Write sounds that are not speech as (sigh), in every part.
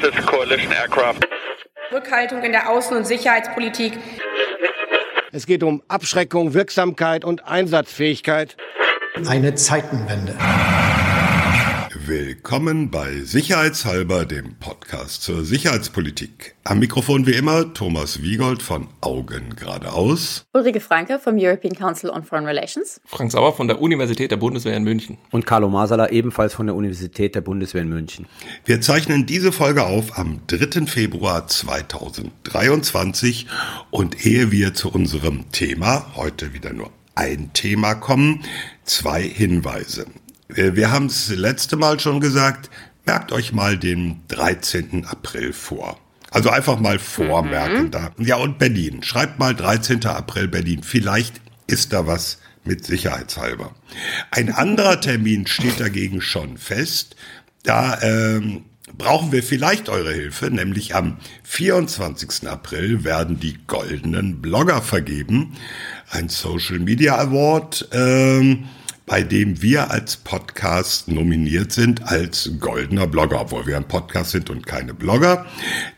This coalition aircraft. Rückhaltung in der Außen- und Sicherheitspolitik. Es geht um Abschreckung, Wirksamkeit und Einsatzfähigkeit. Eine Zeitenwende. Willkommen bei Sicherheitshalber, dem Podcast zur Sicherheitspolitik. Am Mikrofon wie immer Thomas Wiegold von Augen geradeaus. Ulrike Franke vom European Council on Foreign Relations. Frank Sauer von der Universität der Bundeswehr in München. Und Carlo Masala ebenfalls von der Universität der Bundeswehr in München. Wir zeichnen diese Folge auf am 3. Februar 2023 und ehe wir zu unserem Thema, heute wieder nur ein Thema kommen, zwei Hinweise. Wir haben es letzte Mal schon gesagt, merkt euch mal den 13. April vor. Also einfach mal vormerken mhm. da. Ja, und Berlin. Schreibt mal 13. April Berlin. Vielleicht ist da was mit sicherheitshalber. Ein anderer Termin steht dagegen schon fest. Da ähm, brauchen wir vielleicht eure Hilfe, nämlich am 24. April werden die goldenen Blogger vergeben. Ein Social Media Award. Ähm, bei dem wir als Podcast nominiert sind als goldener Blogger, obwohl wir ein Podcast sind und keine Blogger.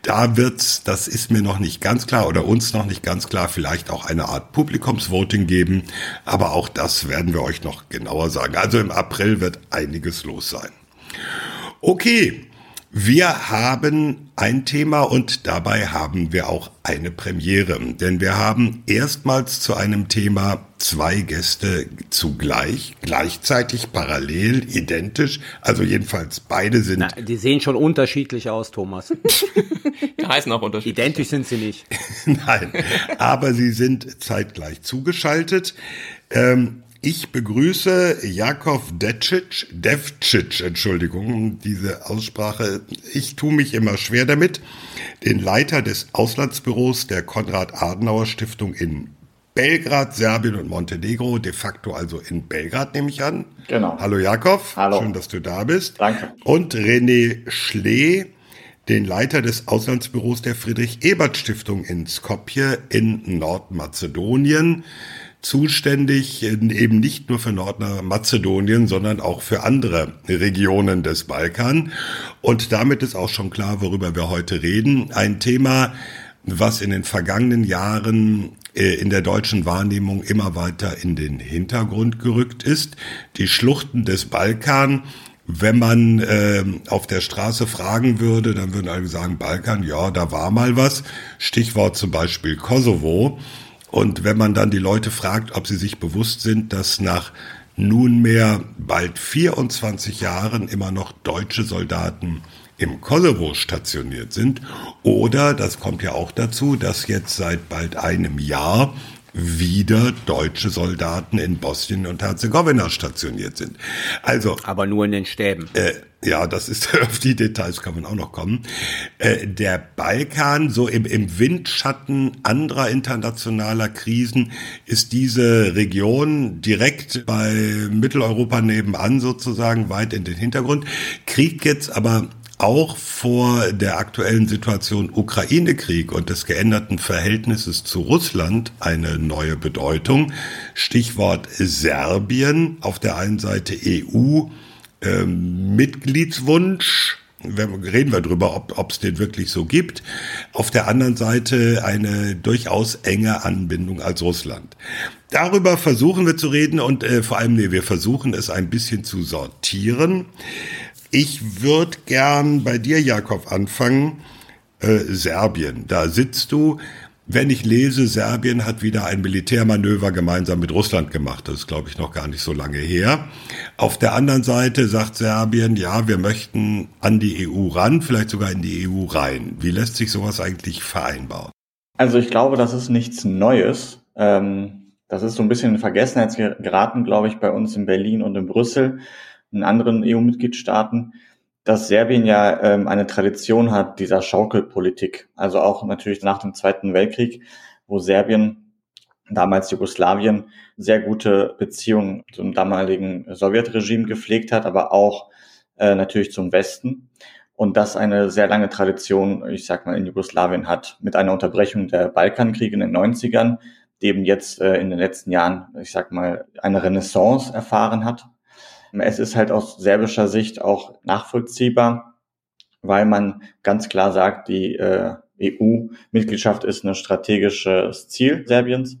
Da wird's, das ist mir noch nicht ganz klar oder uns noch nicht ganz klar, vielleicht auch eine Art Publikumsvoting geben, aber auch das werden wir euch noch genauer sagen. Also im April wird einiges los sein. Okay, wir haben ein Thema und dabei haben wir auch eine Premiere, denn wir haben erstmals zu einem Thema zwei Gäste zugleich, gleichzeitig, parallel, identisch, also jedenfalls beide sind. Na, die sehen schon unterschiedlich aus, Thomas. (laughs) (laughs) die heißen auch unterschiedlich. Identisch sind sie nicht. (laughs) Nein, aber sie sind zeitgleich zugeschaltet. Ähm, ich begrüße Jakov Decic, Devcic, Entschuldigung, diese Aussprache. Ich tue mich immer schwer damit. Den Leiter des Auslandsbüros der Konrad-Adenauer-Stiftung in Belgrad, Serbien und Montenegro, de facto also in Belgrad nehme ich an. Genau. Hallo Jakov. Hallo. Schön, dass du da bist. Danke. Und René Schlee, den Leiter des Auslandsbüros der Friedrich-Ebert-Stiftung in Skopje in Nordmazedonien zuständig eben nicht nur für Nordmazedonien, sondern auch für andere Regionen des Balkan. Und damit ist auch schon klar, worüber wir heute reden. Ein Thema, was in den vergangenen Jahren äh, in der deutschen Wahrnehmung immer weiter in den Hintergrund gerückt ist. Die Schluchten des Balkan, wenn man äh, auf der Straße fragen würde, dann würden alle sagen, Balkan, ja, da war mal was. Stichwort zum Beispiel Kosovo. Und wenn man dann die Leute fragt, ob sie sich bewusst sind, dass nach nunmehr bald 24 Jahren immer noch deutsche Soldaten im Kosovo stationiert sind, oder, das kommt ja auch dazu, dass jetzt seit bald einem Jahr wieder deutsche Soldaten in Bosnien und Herzegowina stationiert sind. Also, aber nur in den Stäben. Äh, ja, das ist (laughs) auf die Details kann man auch noch kommen. Äh, der Balkan, so im, im Windschatten anderer internationaler Krisen, ist diese Region direkt bei Mitteleuropa nebenan sozusagen weit in den Hintergrund. Kriegt jetzt aber auch vor der aktuellen Situation Ukraine-Krieg und des geänderten Verhältnisses zu Russland eine neue Bedeutung. Stichwort Serbien, auf der einen Seite EU, ähm, Mitgliedswunsch, reden wir drüber, ob es den wirklich so gibt. Auf der anderen Seite eine durchaus enge Anbindung als Russland. Darüber versuchen wir zu reden und äh, vor allem, nee, wir versuchen es ein bisschen zu sortieren. Ich würde gern bei dir, Jakob, anfangen. Äh, Serbien, da sitzt du. Wenn ich lese, Serbien hat wieder ein Militärmanöver gemeinsam mit Russland gemacht. Das ist, glaube ich, noch gar nicht so lange her. Auf der anderen Seite sagt Serbien, ja, wir möchten an die EU ran, vielleicht sogar in die EU rein. Wie lässt sich sowas eigentlich vereinbaren? Also ich glaube, das ist nichts Neues. Ähm, das ist so ein bisschen in Vergessenheit geraten, glaube ich, bei uns in Berlin und in Brüssel in anderen EU-Mitgliedstaaten, dass Serbien ja ähm, eine Tradition hat dieser Schaukelpolitik. Also auch natürlich nach dem Zweiten Weltkrieg, wo Serbien, damals Jugoslawien, sehr gute Beziehungen zum damaligen Sowjetregime gepflegt hat, aber auch äh, natürlich zum Westen. Und das eine sehr lange Tradition, ich sag mal, in Jugoslawien hat, mit einer Unterbrechung der Balkankriege in den 90ern, die eben jetzt äh, in den letzten Jahren, ich sag mal, eine Renaissance erfahren hat es ist halt aus serbischer Sicht auch nachvollziehbar, weil man ganz klar sagt, die äh, EU-Mitgliedschaft ist ein strategisches Ziel Serbiens.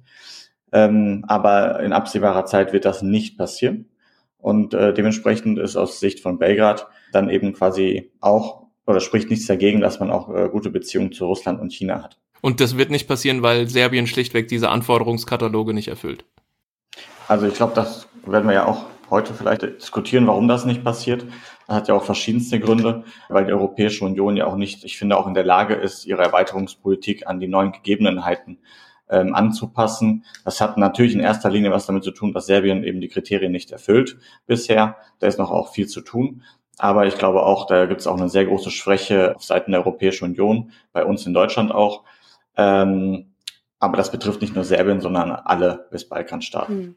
Ähm, aber in absehbarer Zeit wird das nicht passieren. Und äh, dementsprechend ist aus Sicht von Belgrad dann eben quasi auch oder spricht nichts dagegen, dass man auch äh, gute Beziehungen zu Russland und China hat. Und das wird nicht passieren, weil Serbien schlichtweg diese Anforderungskataloge nicht erfüllt. Also ich glaube, das werden wir ja auch heute vielleicht diskutieren, warum das nicht passiert. Das hat ja auch verschiedenste Gründe, weil die Europäische Union ja auch nicht, ich finde, auch in der Lage ist, ihre Erweiterungspolitik an die neuen Gegebenheiten ähm, anzupassen. Das hat natürlich in erster Linie was damit zu tun, dass Serbien eben die Kriterien nicht erfüllt bisher. Da ist noch auch viel zu tun. Aber ich glaube auch, da gibt es auch eine sehr große Schwäche auf Seiten der Europäischen Union, bei uns in Deutschland auch. Ähm, aber das betrifft nicht nur Serbien, sondern alle Westbalkanstaaten. Hm.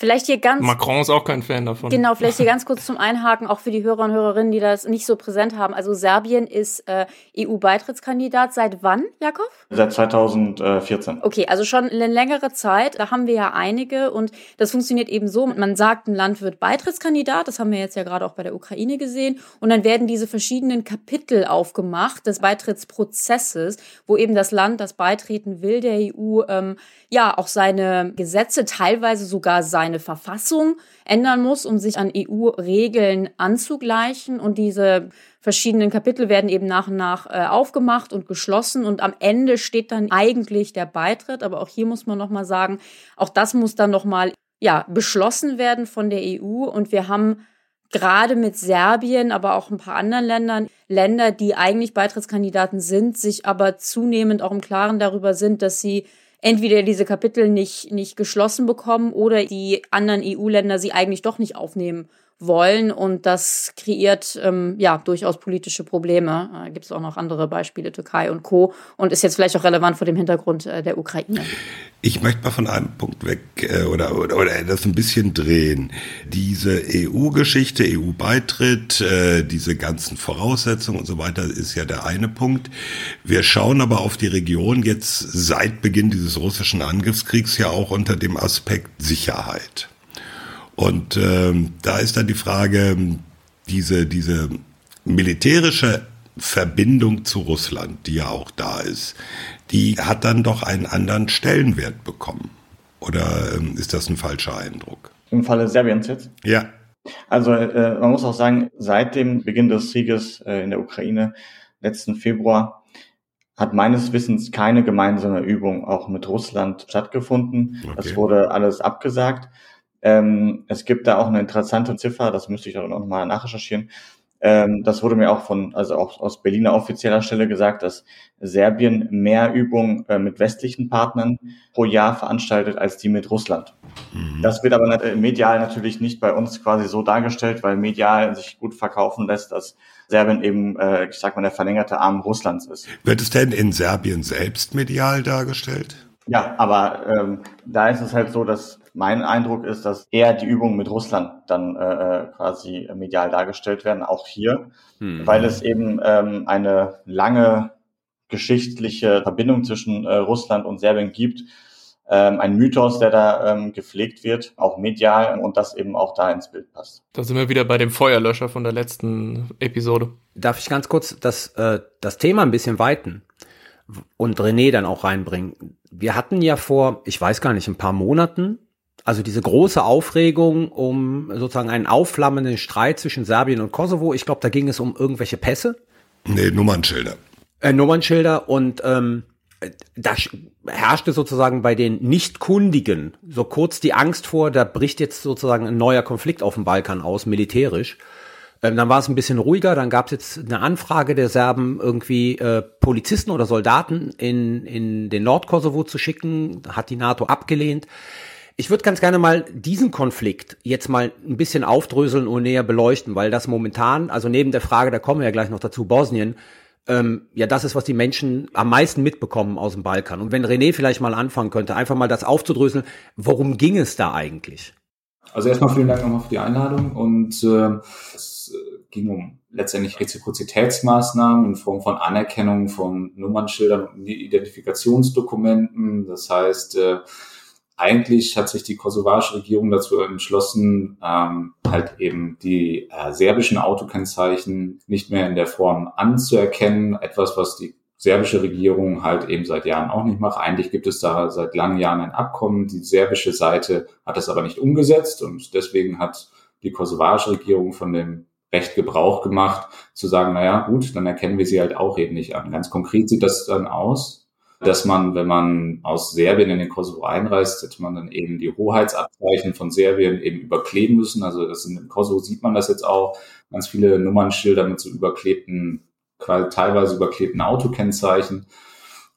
Vielleicht hier ganz. Macron ist auch kein Fan davon. Genau, vielleicht hier (laughs) ganz kurz zum Einhaken, auch für die Hörer und Hörerinnen, die das nicht so präsent haben. Also Serbien ist äh, EU-Beitrittskandidat. Seit wann, Jakob? Seit 2014. Okay, also schon eine längere Zeit. Da haben wir ja einige und das funktioniert eben so. Man sagt, ein Land wird Beitrittskandidat. Das haben wir jetzt ja gerade auch bei der Ukraine gesehen. Und dann werden diese verschiedenen Kapitel aufgemacht des Beitrittsprozesses, wo eben das Land, das beitreten will, der EU, ähm, ja auch seine Gesetze, teilweise sogar seine Verfassung ändern muss, um sich an EU-Regeln anzugleichen. Und diese verschiedenen Kapitel werden eben nach und nach äh, aufgemacht und geschlossen. Und am Ende steht dann eigentlich der Beitritt. Aber auch hier muss man nochmal sagen, auch das muss dann nochmal ja, beschlossen werden von der EU. Und wir haben gerade mit Serbien, aber auch ein paar anderen Ländern, Länder, die eigentlich Beitrittskandidaten sind, sich aber zunehmend auch im Klaren darüber sind, dass sie entweder diese Kapitel nicht, nicht geschlossen bekommen oder die anderen EU-Länder sie eigentlich doch nicht aufnehmen wollen und das kreiert ähm, ja durchaus politische Probleme. Äh, Gibt es auch noch andere Beispiele, Türkei und Co. und ist jetzt vielleicht auch relevant vor dem Hintergrund äh, der Ukraine. Ich möchte mal von einem Punkt weg äh, oder, oder, oder das ein bisschen drehen. Diese EU-Geschichte, EU-Beitritt, äh, diese ganzen Voraussetzungen und so weiter ist ja der eine Punkt. Wir schauen aber auf die Region jetzt seit Beginn dieses russischen Angriffskriegs ja auch unter dem Aspekt Sicherheit. Und ähm, da ist dann die Frage, diese, diese militärische Verbindung zu Russland, die ja auch da ist, die hat dann doch einen anderen Stellenwert bekommen. Oder ähm, ist das ein falscher Eindruck? Im Falle Serbiens jetzt? Ja. Also äh, man muss auch sagen, seit dem Beginn des Krieges äh, in der Ukraine letzten Februar hat meines Wissens keine gemeinsame Übung auch mit Russland stattgefunden. Okay. Das wurde alles abgesagt. Ähm, es gibt da auch eine interessante Ziffer, das müsste ich auch noch mal nachrecherchieren. Ähm, das wurde mir auch von, also auch aus Berliner offizieller Stelle gesagt, dass Serbien mehr Übungen äh, mit westlichen Partnern pro Jahr veranstaltet als die mit Russland. Mhm. Das wird aber äh, medial natürlich nicht bei uns quasi so dargestellt, weil medial sich gut verkaufen lässt, dass Serbien eben, äh, ich sag mal, der verlängerte Arm Russlands ist. Wird es denn in Serbien selbst medial dargestellt? Ja, aber ähm, da ist es halt so, dass mein Eindruck ist, dass eher die Übungen mit Russland dann äh, quasi medial dargestellt werden, auch hier, hm. weil es eben ähm, eine lange geschichtliche Verbindung zwischen äh, Russland und Serbien gibt. Ähm, ein Mythos, der da ähm, gepflegt wird, auch medial und das eben auch da ins Bild passt. Da sind wir wieder bei dem Feuerlöscher von der letzten Episode. Darf ich ganz kurz das, äh, das Thema ein bisschen weiten und René dann auch reinbringen? Wir hatten ja vor, ich weiß gar nicht, ein paar Monaten also diese große Aufregung um sozusagen einen aufflammenden Streit zwischen Serbien und Kosovo. Ich glaube, da ging es um irgendwelche Pässe. Nee, Nummernschilder. Äh, Nummernschilder und ähm, da herrschte sozusagen bei den Nichtkundigen so kurz die Angst vor, da bricht jetzt sozusagen ein neuer Konflikt auf dem Balkan aus, militärisch. Ähm, dann war es ein bisschen ruhiger, dann gab es jetzt eine Anfrage der Serben, irgendwie äh, Polizisten oder Soldaten in, in den Nordkosovo zu schicken, hat die NATO abgelehnt. Ich würde ganz gerne mal diesen Konflikt jetzt mal ein bisschen aufdröseln und näher beleuchten, weil das momentan, also neben der Frage, da kommen wir ja gleich noch dazu, Bosnien, ähm, ja, das ist, was die Menschen am meisten mitbekommen aus dem Balkan. Und wenn René vielleicht mal anfangen könnte, einfach mal das aufzudröseln, worum ging es da eigentlich? Also erstmal vielen Dank nochmal für die Einladung und äh, es äh, ging um letztendlich Reziprozitätsmaßnahmen in Form von Anerkennung von Nummernschildern und Identifikationsdokumenten. Das heißt, äh, eigentlich hat sich die kosovarische Regierung dazu entschlossen, ähm, halt eben die äh, serbischen Autokennzeichen nicht mehr in der Form anzuerkennen. Etwas, was die serbische Regierung halt eben seit Jahren auch nicht macht. Eigentlich gibt es da seit langen Jahren ein Abkommen. Die serbische Seite hat das aber nicht umgesetzt und deswegen hat die kosovarische Regierung von dem Recht Gebrauch gemacht, zu sagen, naja, gut, dann erkennen wir sie halt auch eben nicht an. Ganz konkret sieht das dann aus, dass man, wenn man aus Serbien in den Kosovo einreist, hätte man dann eben die Hoheitsabzeichen von Serbien eben überkleben müssen. Also das in, im Kosovo sieht man das jetzt auch, ganz viele Nummernschilder mit so überklebten, teilweise überklebten Autokennzeichen.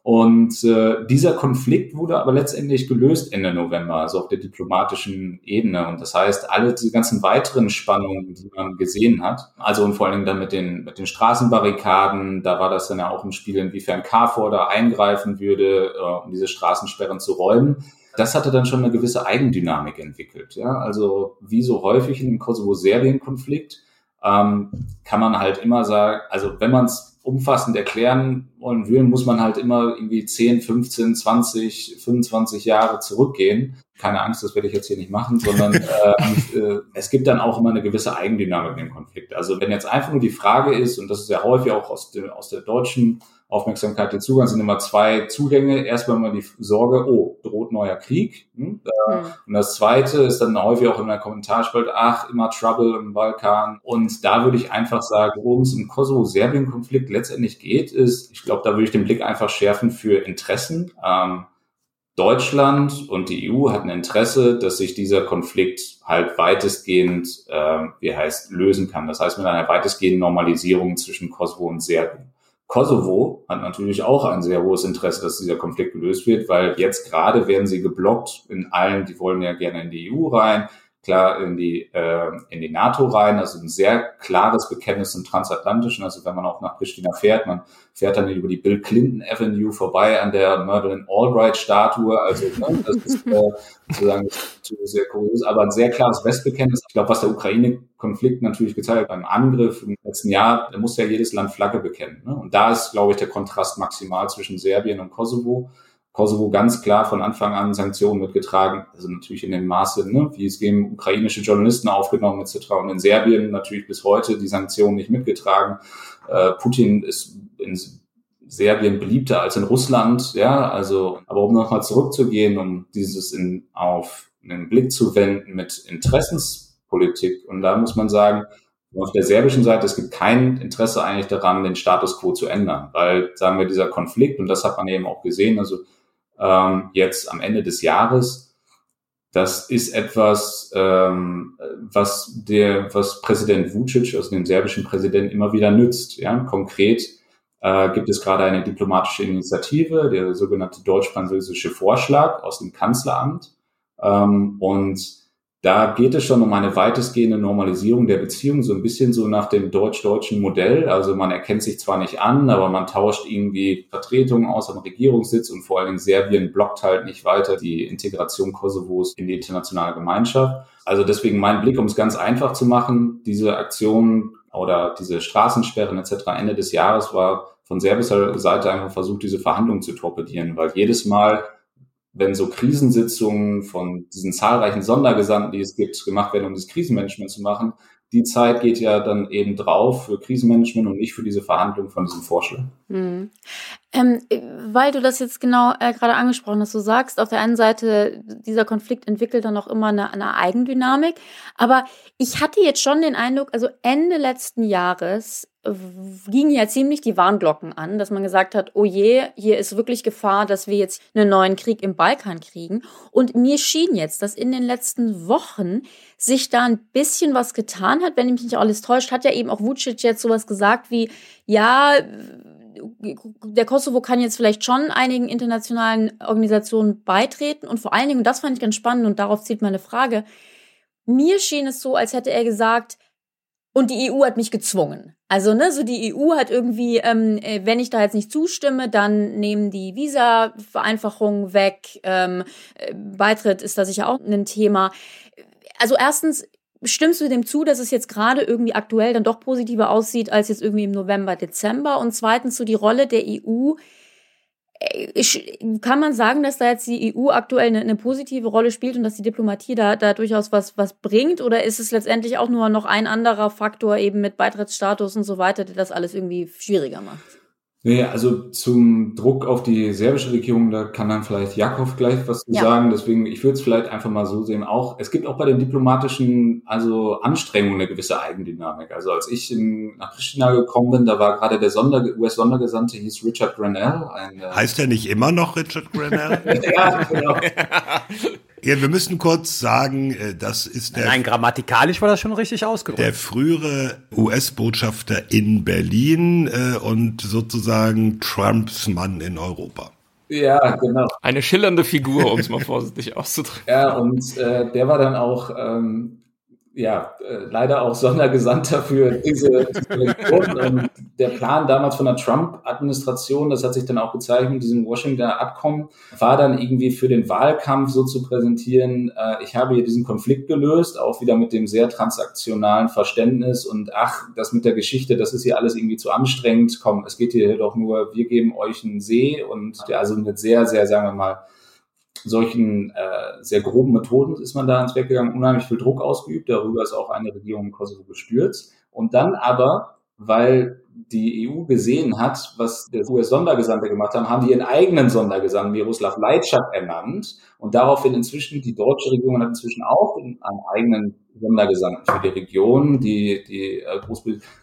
Und äh, dieser Konflikt wurde aber letztendlich gelöst Ende November, also auf der diplomatischen Ebene. Und das heißt, alle diese ganzen weiteren Spannungen, die man gesehen hat, also und vor allen Dingen dann mit den, mit den Straßenbarrikaden, da war das dann ja auch im Spiel, inwiefern KFOR da eingreifen würde, äh, um diese Straßensperren zu räumen. Das hatte dann schon eine gewisse Eigendynamik entwickelt. Ja? Also wie so häufig in dem Kosovo-Serbien-Konflikt ähm, kann man halt immer sagen, also wenn man es umfassend erklären wollen will, muss man halt immer irgendwie 10, 15, 20, 25 Jahre zurückgehen. Keine Angst, das werde ich jetzt hier nicht machen, sondern (laughs) äh, äh, es gibt dann auch immer eine gewisse Eigendynamik im Konflikt. Also wenn jetzt einfach nur die Frage ist, und das ist ja häufig auch aus, dem, aus der deutschen Aufmerksamkeit den Zugang sind immer zwei Zugänge. Erstmal mal die Sorge, oh, droht neuer Krieg. Hm? Mhm. Und das zweite ist dann häufig auch in der Kommentarspalte, ach, immer Trouble im Balkan. Und da würde ich einfach sagen, worum es im Kosovo-Serbien-Konflikt letztendlich geht, ist, ich glaube, da würde ich den Blick einfach schärfen für Interessen. Ähm, Deutschland und die EU hatten Interesse, dass sich dieser Konflikt halt weitestgehend, äh, wie heißt, lösen kann. Das heißt mit einer weitestgehenden Normalisierung zwischen Kosovo und Serbien. Kosovo hat natürlich auch ein sehr hohes Interesse, dass dieser Konflikt gelöst wird, weil jetzt gerade werden sie geblockt in allen, die wollen ja gerne in die EU rein, klar in die, äh, in die NATO rein, also ein sehr klares Bekenntnis zum Transatlantischen. Also wenn man auch nach Pristina fährt, man fährt dann über die Bill Clinton Avenue vorbei an der Madeleine Albright Statue. Also ne, das ist äh, sozusagen sehr kurios, aber ein sehr klares Westbekenntnis. Ich glaube, was der Ukraine-Konflikt natürlich gezeigt hat beim Angriff im letzten Jahr, da muss ja jedes Land Flagge bekennen. Ne? Und da ist, glaube ich, der Kontrast maximal zwischen Serbien und Kosovo. Kosovo ganz klar von Anfang an Sanktionen mitgetragen, also natürlich in dem Maße, ne, wie es gegen ukrainische Journalisten aufgenommen etc. Und in Serbien natürlich bis heute die Sanktionen nicht mitgetragen. Äh, Putin ist in Serbien beliebter als in Russland, ja, also, aber um nochmal zurückzugehen, um dieses in, auf einen Blick zu wenden mit Interessenspolitik. Und da muss man sagen, auf der serbischen Seite, es gibt kein Interesse eigentlich daran, den Status quo zu ändern, weil, sagen wir, dieser Konflikt, und das hat man eben auch gesehen, also ähm, jetzt am Ende des Jahres. Das ist etwas, ähm, was der, was Präsident Vucic, also dem serbischen Präsidenten, immer wieder nützt. Ja? Konkret äh, gibt es gerade eine diplomatische Initiative, der sogenannte deutsch-französische Vorschlag aus dem Kanzleramt. Ähm, und da geht es schon um eine weitestgehende Normalisierung der Beziehung, so ein bisschen so nach dem deutsch-deutschen Modell. Also man erkennt sich zwar nicht an, aber man tauscht irgendwie Vertretungen aus am Regierungssitz und vor allen Dingen Serbien blockt halt nicht weiter die Integration Kosovos in die internationale Gemeinschaft. Also deswegen mein Blick, um es ganz einfach zu machen, diese Aktion oder diese Straßensperren etc. Ende des Jahres war von serbischer Seite einfach versucht, diese Verhandlungen zu torpedieren, weil jedes Mal wenn so Krisensitzungen von diesen zahlreichen Sondergesandten, die es gibt, gemacht werden, um das Krisenmanagement zu machen, die Zeit geht ja dann eben drauf für Krisenmanagement und nicht für diese Verhandlung von diesem Vorschlag. Mhm. Ähm, weil du das jetzt genau äh, gerade angesprochen hast, du sagst, auf der einen Seite, dieser Konflikt entwickelt dann auch immer eine, eine Eigendynamik. Aber ich hatte jetzt schon den Eindruck, also Ende letzten Jahres gingen ja ziemlich die Warnglocken an, dass man gesagt hat, oh je, hier ist wirklich Gefahr, dass wir jetzt einen neuen Krieg im Balkan kriegen. Und mir schien jetzt, dass in den letzten Wochen sich da ein bisschen was getan hat. Wenn mich nicht alles täuscht, hat ja eben auch Vucic jetzt sowas gesagt wie, ja, der Kosovo kann jetzt vielleicht schon einigen internationalen Organisationen beitreten und vor allen Dingen, und das fand ich ganz spannend und darauf zielt meine Frage, mir schien es so, als hätte er gesagt, und die EU hat mich gezwungen. Also, ne, so die EU hat irgendwie, ähm, äh, wenn ich da jetzt nicht zustimme, dann nehmen die Visa-Vereinfachungen weg. Ähm, äh, Beitritt ist da sicher auch ein Thema. Also erstens, stimmst du dem zu, dass es jetzt gerade irgendwie aktuell dann doch positiver aussieht als jetzt irgendwie im November, Dezember? Und zweitens so die Rolle der EU kann man sagen, dass da jetzt die EU aktuell eine, eine, positive Rolle spielt und dass die Diplomatie da, da durchaus was, was bringt? Oder ist es letztendlich auch nur noch ein anderer Faktor eben mit Beitrittsstatus und so weiter, der das alles irgendwie schwieriger macht? Nee, also zum Druck auf die serbische Regierung, da kann dann vielleicht Jakov gleich was zu ja. sagen. Deswegen, ich würde es vielleicht einfach mal so sehen. Auch es gibt auch bei den diplomatischen also Anstrengungen eine gewisse Eigendynamik. Also als ich in, nach Pristina gekommen bin, da war gerade der Sonder, US-Sondergesandte hieß Richard Grenell. Ein, äh heißt er nicht immer noch Richard Grenell? (laughs) ja, genau. (laughs) Ja, wir müssen kurz sagen, äh, das ist der. Nein, grammatikalisch war das schon richtig ausgedrückt. Der frühere US-Botschafter in Berlin äh, und sozusagen Trumps Mann in Europa. Ja, genau. Eine schillernde Figur, um es mal (laughs) vorsichtig auszudrücken. Ja, und äh, der war dann auch ähm, ja, äh, leider auch (laughs) Sondergesandter für diese, diese Region. Und der Plan damals von der Trump-Administration, das hat sich dann auch gezeigt mit diesem Washingtoner Abkommen, war dann irgendwie für den Wahlkampf so zu präsentieren, äh, ich habe hier diesen Konflikt gelöst, auch wieder mit dem sehr transaktionalen Verständnis und ach, das mit der Geschichte, das ist hier alles irgendwie zu anstrengend, komm, es geht hier doch nur, wir geben euch einen See und also mit sehr, sehr, sagen wir mal, solchen äh, sehr groben Methoden ist man da ins Werk gegangen, unheimlich viel Druck ausgeübt. Darüber ist auch eine Regierung in Kosovo gestürzt. Und dann aber, weil die EU gesehen hat, was der US-Sondergesandte gemacht haben, haben die ihren eigenen Sondergesandten Miroslav Leitschak ernannt und daraufhin inzwischen, die deutsche Regierung hat inzwischen auch einen eigenen Sondergesandten für die Region, die, die äh,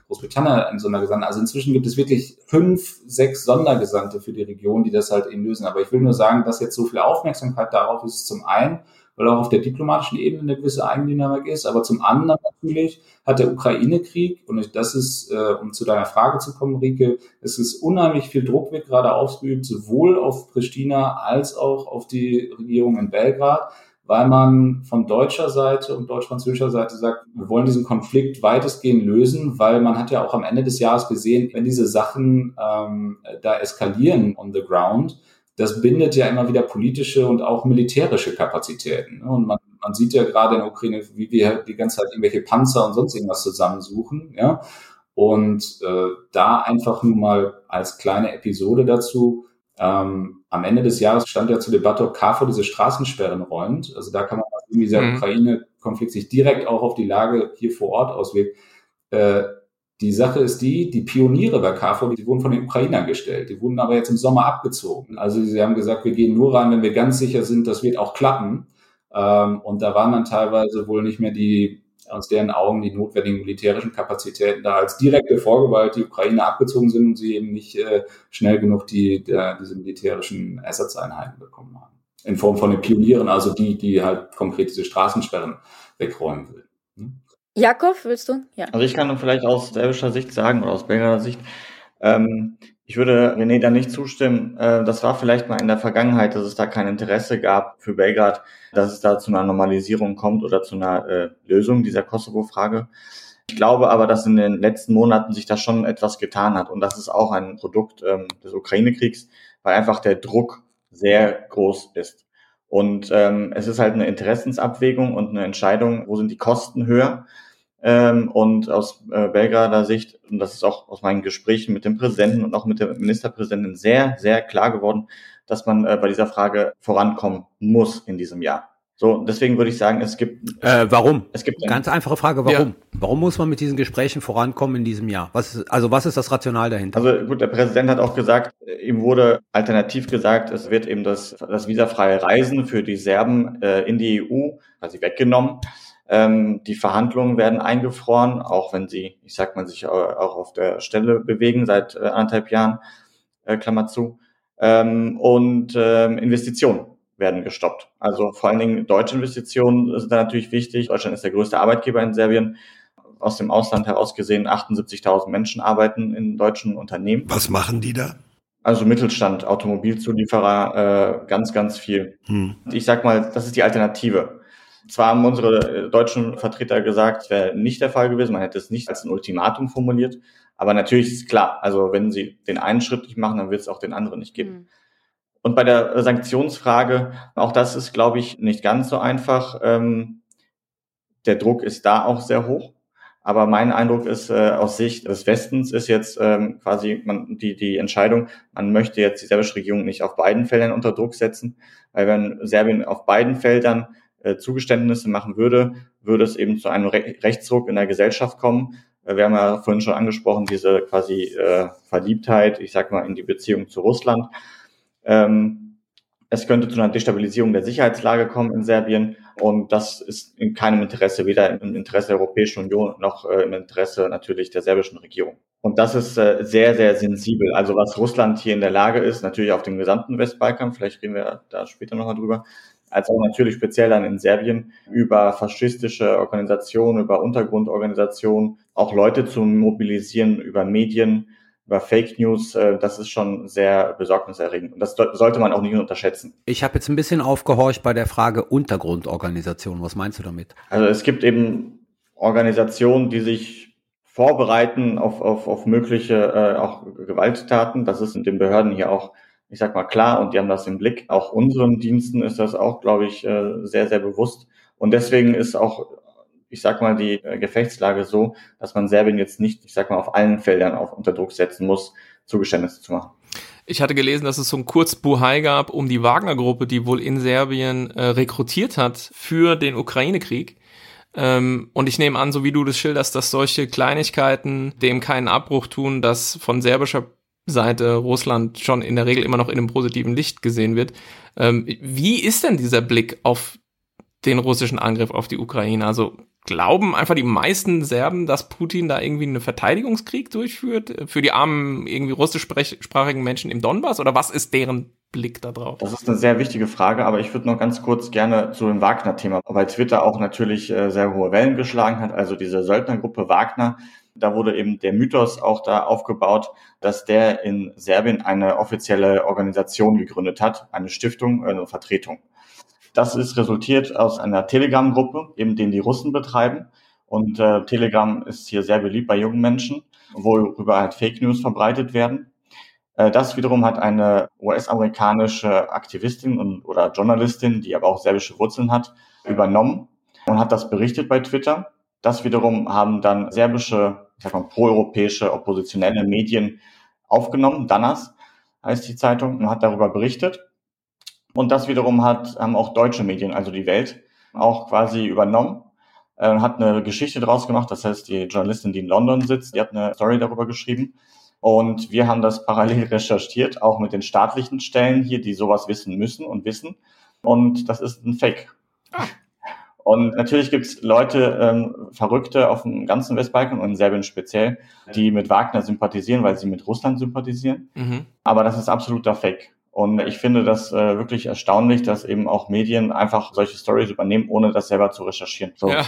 Großbritannien einen Sondergesandten. Also inzwischen gibt es wirklich fünf, sechs Sondergesandte für die Region, die das halt eben lösen. Aber ich will nur sagen, dass jetzt so viel Aufmerksamkeit darauf ist, zum einen, weil auch auf der diplomatischen Ebene eine gewisse Eigendynamik ist, aber zum anderen natürlich hat der Ukraine-Krieg, und das ist, äh, um zu deiner Frage zu kommen, Rike, es ist unheimlich viel Druck wird gerade ausgeübt, sowohl auf Pristina als auch auf die Regierung in Belgrad, weil man von deutscher Seite und deutsch-französischer Seite sagt, wir wollen diesen Konflikt weitestgehend lösen, weil man hat ja auch am Ende des Jahres gesehen, wenn diese Sachen ähm, da eskalieren on the ground, das bindet ja immer wieder politische und auch militärische Kapazitäten. Ne? Und man, man sieht ja gerade in der Ukraine, wie wir die ganze Zeit irgendwelche Panzer und sonst irgendwas zusammensuchen. Ja? Und äh, da einfach nur mal als kleine Episode dazu. Ähm, am Ende des Jahres stand ja zur Debatte, ob KFOR diese Straßensperren räumt. Also da kann man wie dieser mhm. Ukraine-Konflikt sich direkt auch auf die Lage hier vor Ort auswirkt. Äh, die Sache ist die, die Pioniere bei KFOR, die wurden von den Ukrainern gestellt. Die wurden aber jetzt im Sommer abgezogen. Also sie haben gesagt, wir gehen nur rein, wenn wir ganz sicher sind, das wird auch klappen. Ähm, und da waren dann teilweise wohl nicht mehr die, aus deren Augen die notwendigen militärischen Kapazitäten da als direkte Vorgewalt die Ukrainer abgezogen sind und sie eben nicht äh, schnell genug die, der, diese militärischen Ersatzeinheiten bekommen haben. In Form von den Pionieren, also die, die halt konkret diese Straßensperren wegräumen will. Jakob, willst du? Ja. Also ich kann vielleicht aus serbischer Sicht sagen oder aus belgischer Sicht, ähm, ich würde René da nicht zustimmen. Äh, das war vielleicht mal in der Vergangenheit, dass es da kein Interesse gab für Belgrad, dass es da zu einer Normalisierung kommt oder zu einer äh, Lösung dieser Kosovo-Frage. Ich glaube aber, dass in den letzten Monaten sich da schon etwas getan hat und das ist auch ein Produkt ähm, des Ukraine-Kriegs, weil einfach der Druck sehr groß ist. Und ähm, es ist halt eine Interessensabwägung und eine Entscheidung, wo sind die Kosten höher. Ähm, und aus äh, Belgrader Sicht, und das ist auch aus meinen Gesprächen mit dem Präsidenten und auch mit der Ministerpräsidentin sehr, sehr klar geworden, dass man äh, bei dieser Frage vorankommen muss in diesem Jahr. So, deswegen würde ich sagen, es gibt. Äh, warum? Es gibt ganz einfache Frage, warum? Ja. Warum muss man mit diesen Gesprächen vorankommen in diesem Jahr? Was ist, also was ist das Rational dahinter? Also gut, der Präsident hat auch gesagt, ihm wurde alternativ gesagt, es wird eben das, das visafreie Reisen für die Serben äh, in die EU quasi weggenommen. Ähm, die Verhandlungen werden eingefroren, auch wenn sie, ich sag mal, sich auch auf der Stelle bewegen seit äh, anderthalb Jahren, äh, Klammer zu. Ähm, und ähm, Investitionen werden gestoppt. Also vor allen Dingen deutsche Investitionen sind da natürlich wichtig. Deutschland ist der größte Arbeitgeber in Serbien. Aus dem Ausland heraus gesehen 78.000 Menschen arbeiten in deutschen Unternehmen. Was machen die da? Also Mittelstand, Automobilzulieferer, äh, ganz, ganz viel. Hm. Ich sag mal, das ist die Alternative. Zwar haben unsere äh, deutschen Vertreter gesagt, es wäre nicht der Fall gewesen, man hätte es nicht als ein Ultimatum formuliert, aber natürlich ist klar, also wenn sie den einen Schritt nicht machen, dann wird es auch den anderen nicht geben. Hm. Und bei der Sanktionsfrage, auch das ist, glaube ich, nicht ganz so einfach. Ähm, der Druck ist da auch sehr hoch. Aber mein Eindruck ist, äh, aus Sicht des Westens ist jetzt ähm, quasi man, die, die Entscheidung, man möchte jetzt die serbische Regierung nicht auf beiden Feldern unter Druck setzen, weil wenn Serbien auf beiden Feldern äh, Zugeständnisse machen würde, würde es eben zu einem Re Rechtsruck in der Gesellschaft kommen. Äh, wir haben ja vorhin schon angesprochen, diese quasi äh, Verliebtheit, ich sag mal, in die Beziehung zu Russland. Ähm, es könnte zu einer Destabilisierung der Sicherheitslage kommen in Serbien und das ist in keinem Interesse, weder im Interesse der Europäischen Union noch äh, im Interesse natürlich der serbischen Regierung. Und das ist äh, sehr, sehr sensibel. Also was Russland hier in der Lage ist, natürlich auf dem gesamten Westbalkan, vielleicht reden wir da später nochmal drüber, als auch natürlich speziell dann in Serbien über faschistische Organisationen, über Untergrundorganisationen, auch Leute zu mobilisieren, über Medien, über Fake News, äh, das ist schon sehr besorgniserregend. Und das sollte man auch nicht unterschätzen. Ich habe jetzt ein bisschen aufgehorcht bei der Frage Untergrundorganisation. Was meinst du damit? Also es gibt eben Organisationen, die sich vorbereiten auf, auf, auf mögliche äh, auch Gewalttaten. Das ist in den Behörden hier auch, ich sag mal, klar und die haben das im Blick. Auch unseren Diensten ist das auch, glaube ich, äh, sehr, sehr bewusst. Und deswegen ist auch ich sag mal, die äh, Gefechtslage so, dass man Serbien jetzt nicht, ich sag mal, auf allen Feldern auf unter Druck setzen muss, Zugeständnisse zu machen. Ich hatte gelesen, dass es so ein Kurzbuhai gab um die Wagner-Gruppe, die wohl in Serbien äh, rekrutiert hat für den Ukraine-Krieg. Ähm, und ich nehme an, so wie du das schilderst, dass solche Kleinigkeiten dem keinen Abbruch tun, dass von serbischer Seite Russland schon in der Regel immer noch in einem positiven Licht gesehen wird. Ähm, wie ist denn dieser Blick auf den russischen Angriff auf die Ukraine? Also glauben einfach die meisten Serben, dass Putin da irgendwie einen Verteidigungskrieg durchführt für die armen, irgendwie russischsprachigen Menschen im Donbass? Oder was ist deren Blick da drauf? Das ist eine sehr wichtige Frage, aber ich würde noch ganz kurz gerne zu dem Wagner-Thema, weil Twitter auch natürlich äh, sehr hohe Wellen geschlagen hat, also diese Söldnergruppe Wagner. Da wurde eben der Mythos auch da aufgebaut, dass der in Serbien eine offizielle Organisation gegründet hat, eine Stiftung, eine Vertretung. Das ist resultiert aus einer Telegram-Gruppe, eben den die Russen betreiben. Und äh, Telegram ist hier sehr beliebt bei jungen Menschen, worüber halt Fake News verbreitet werden. Äh, das wiederum hat eine US-amerikanische Aktivistin und, oder Journalistin, die aber auch serbische Wurzeln hat, übernommen und hat das berichtet bei Twitter. Das wiederum haben dann serbische, ich sag mal, proeuropäische oppositionelle Medien aufgenommen. Danas heißt die Zeitung und hat darüber berichtet. Und das wiederum hat, haben auch deutsche Medien, also die Welt, auch quasi übernommen äh, hat eine Geschichte draus gemacht. Das heißt, die Journalistin, die in London sitzt, die hat eine Story darüber geschrieben. Und wir haben das parallel (laughs) recherchiert, auch mit den staatlichen Stellen hier, die sowas wissen müssen und wissen. Und das ist ein Fake. Ah. Und natürlich gibt es Leute, ähm, Verrückte auf dem ganzen Westbalkan und in Serbien speziell, die mit Wagner sympathisieren, weil sie mit Russland sympathisieren. Mhm. Aber das ist absoluter Fake. Und ich finde das äh, wirklich erstaunlich, dass eben auch Medien einfach solche Stories übernehmen, ohne das selber zu recherchieren. So. Ja.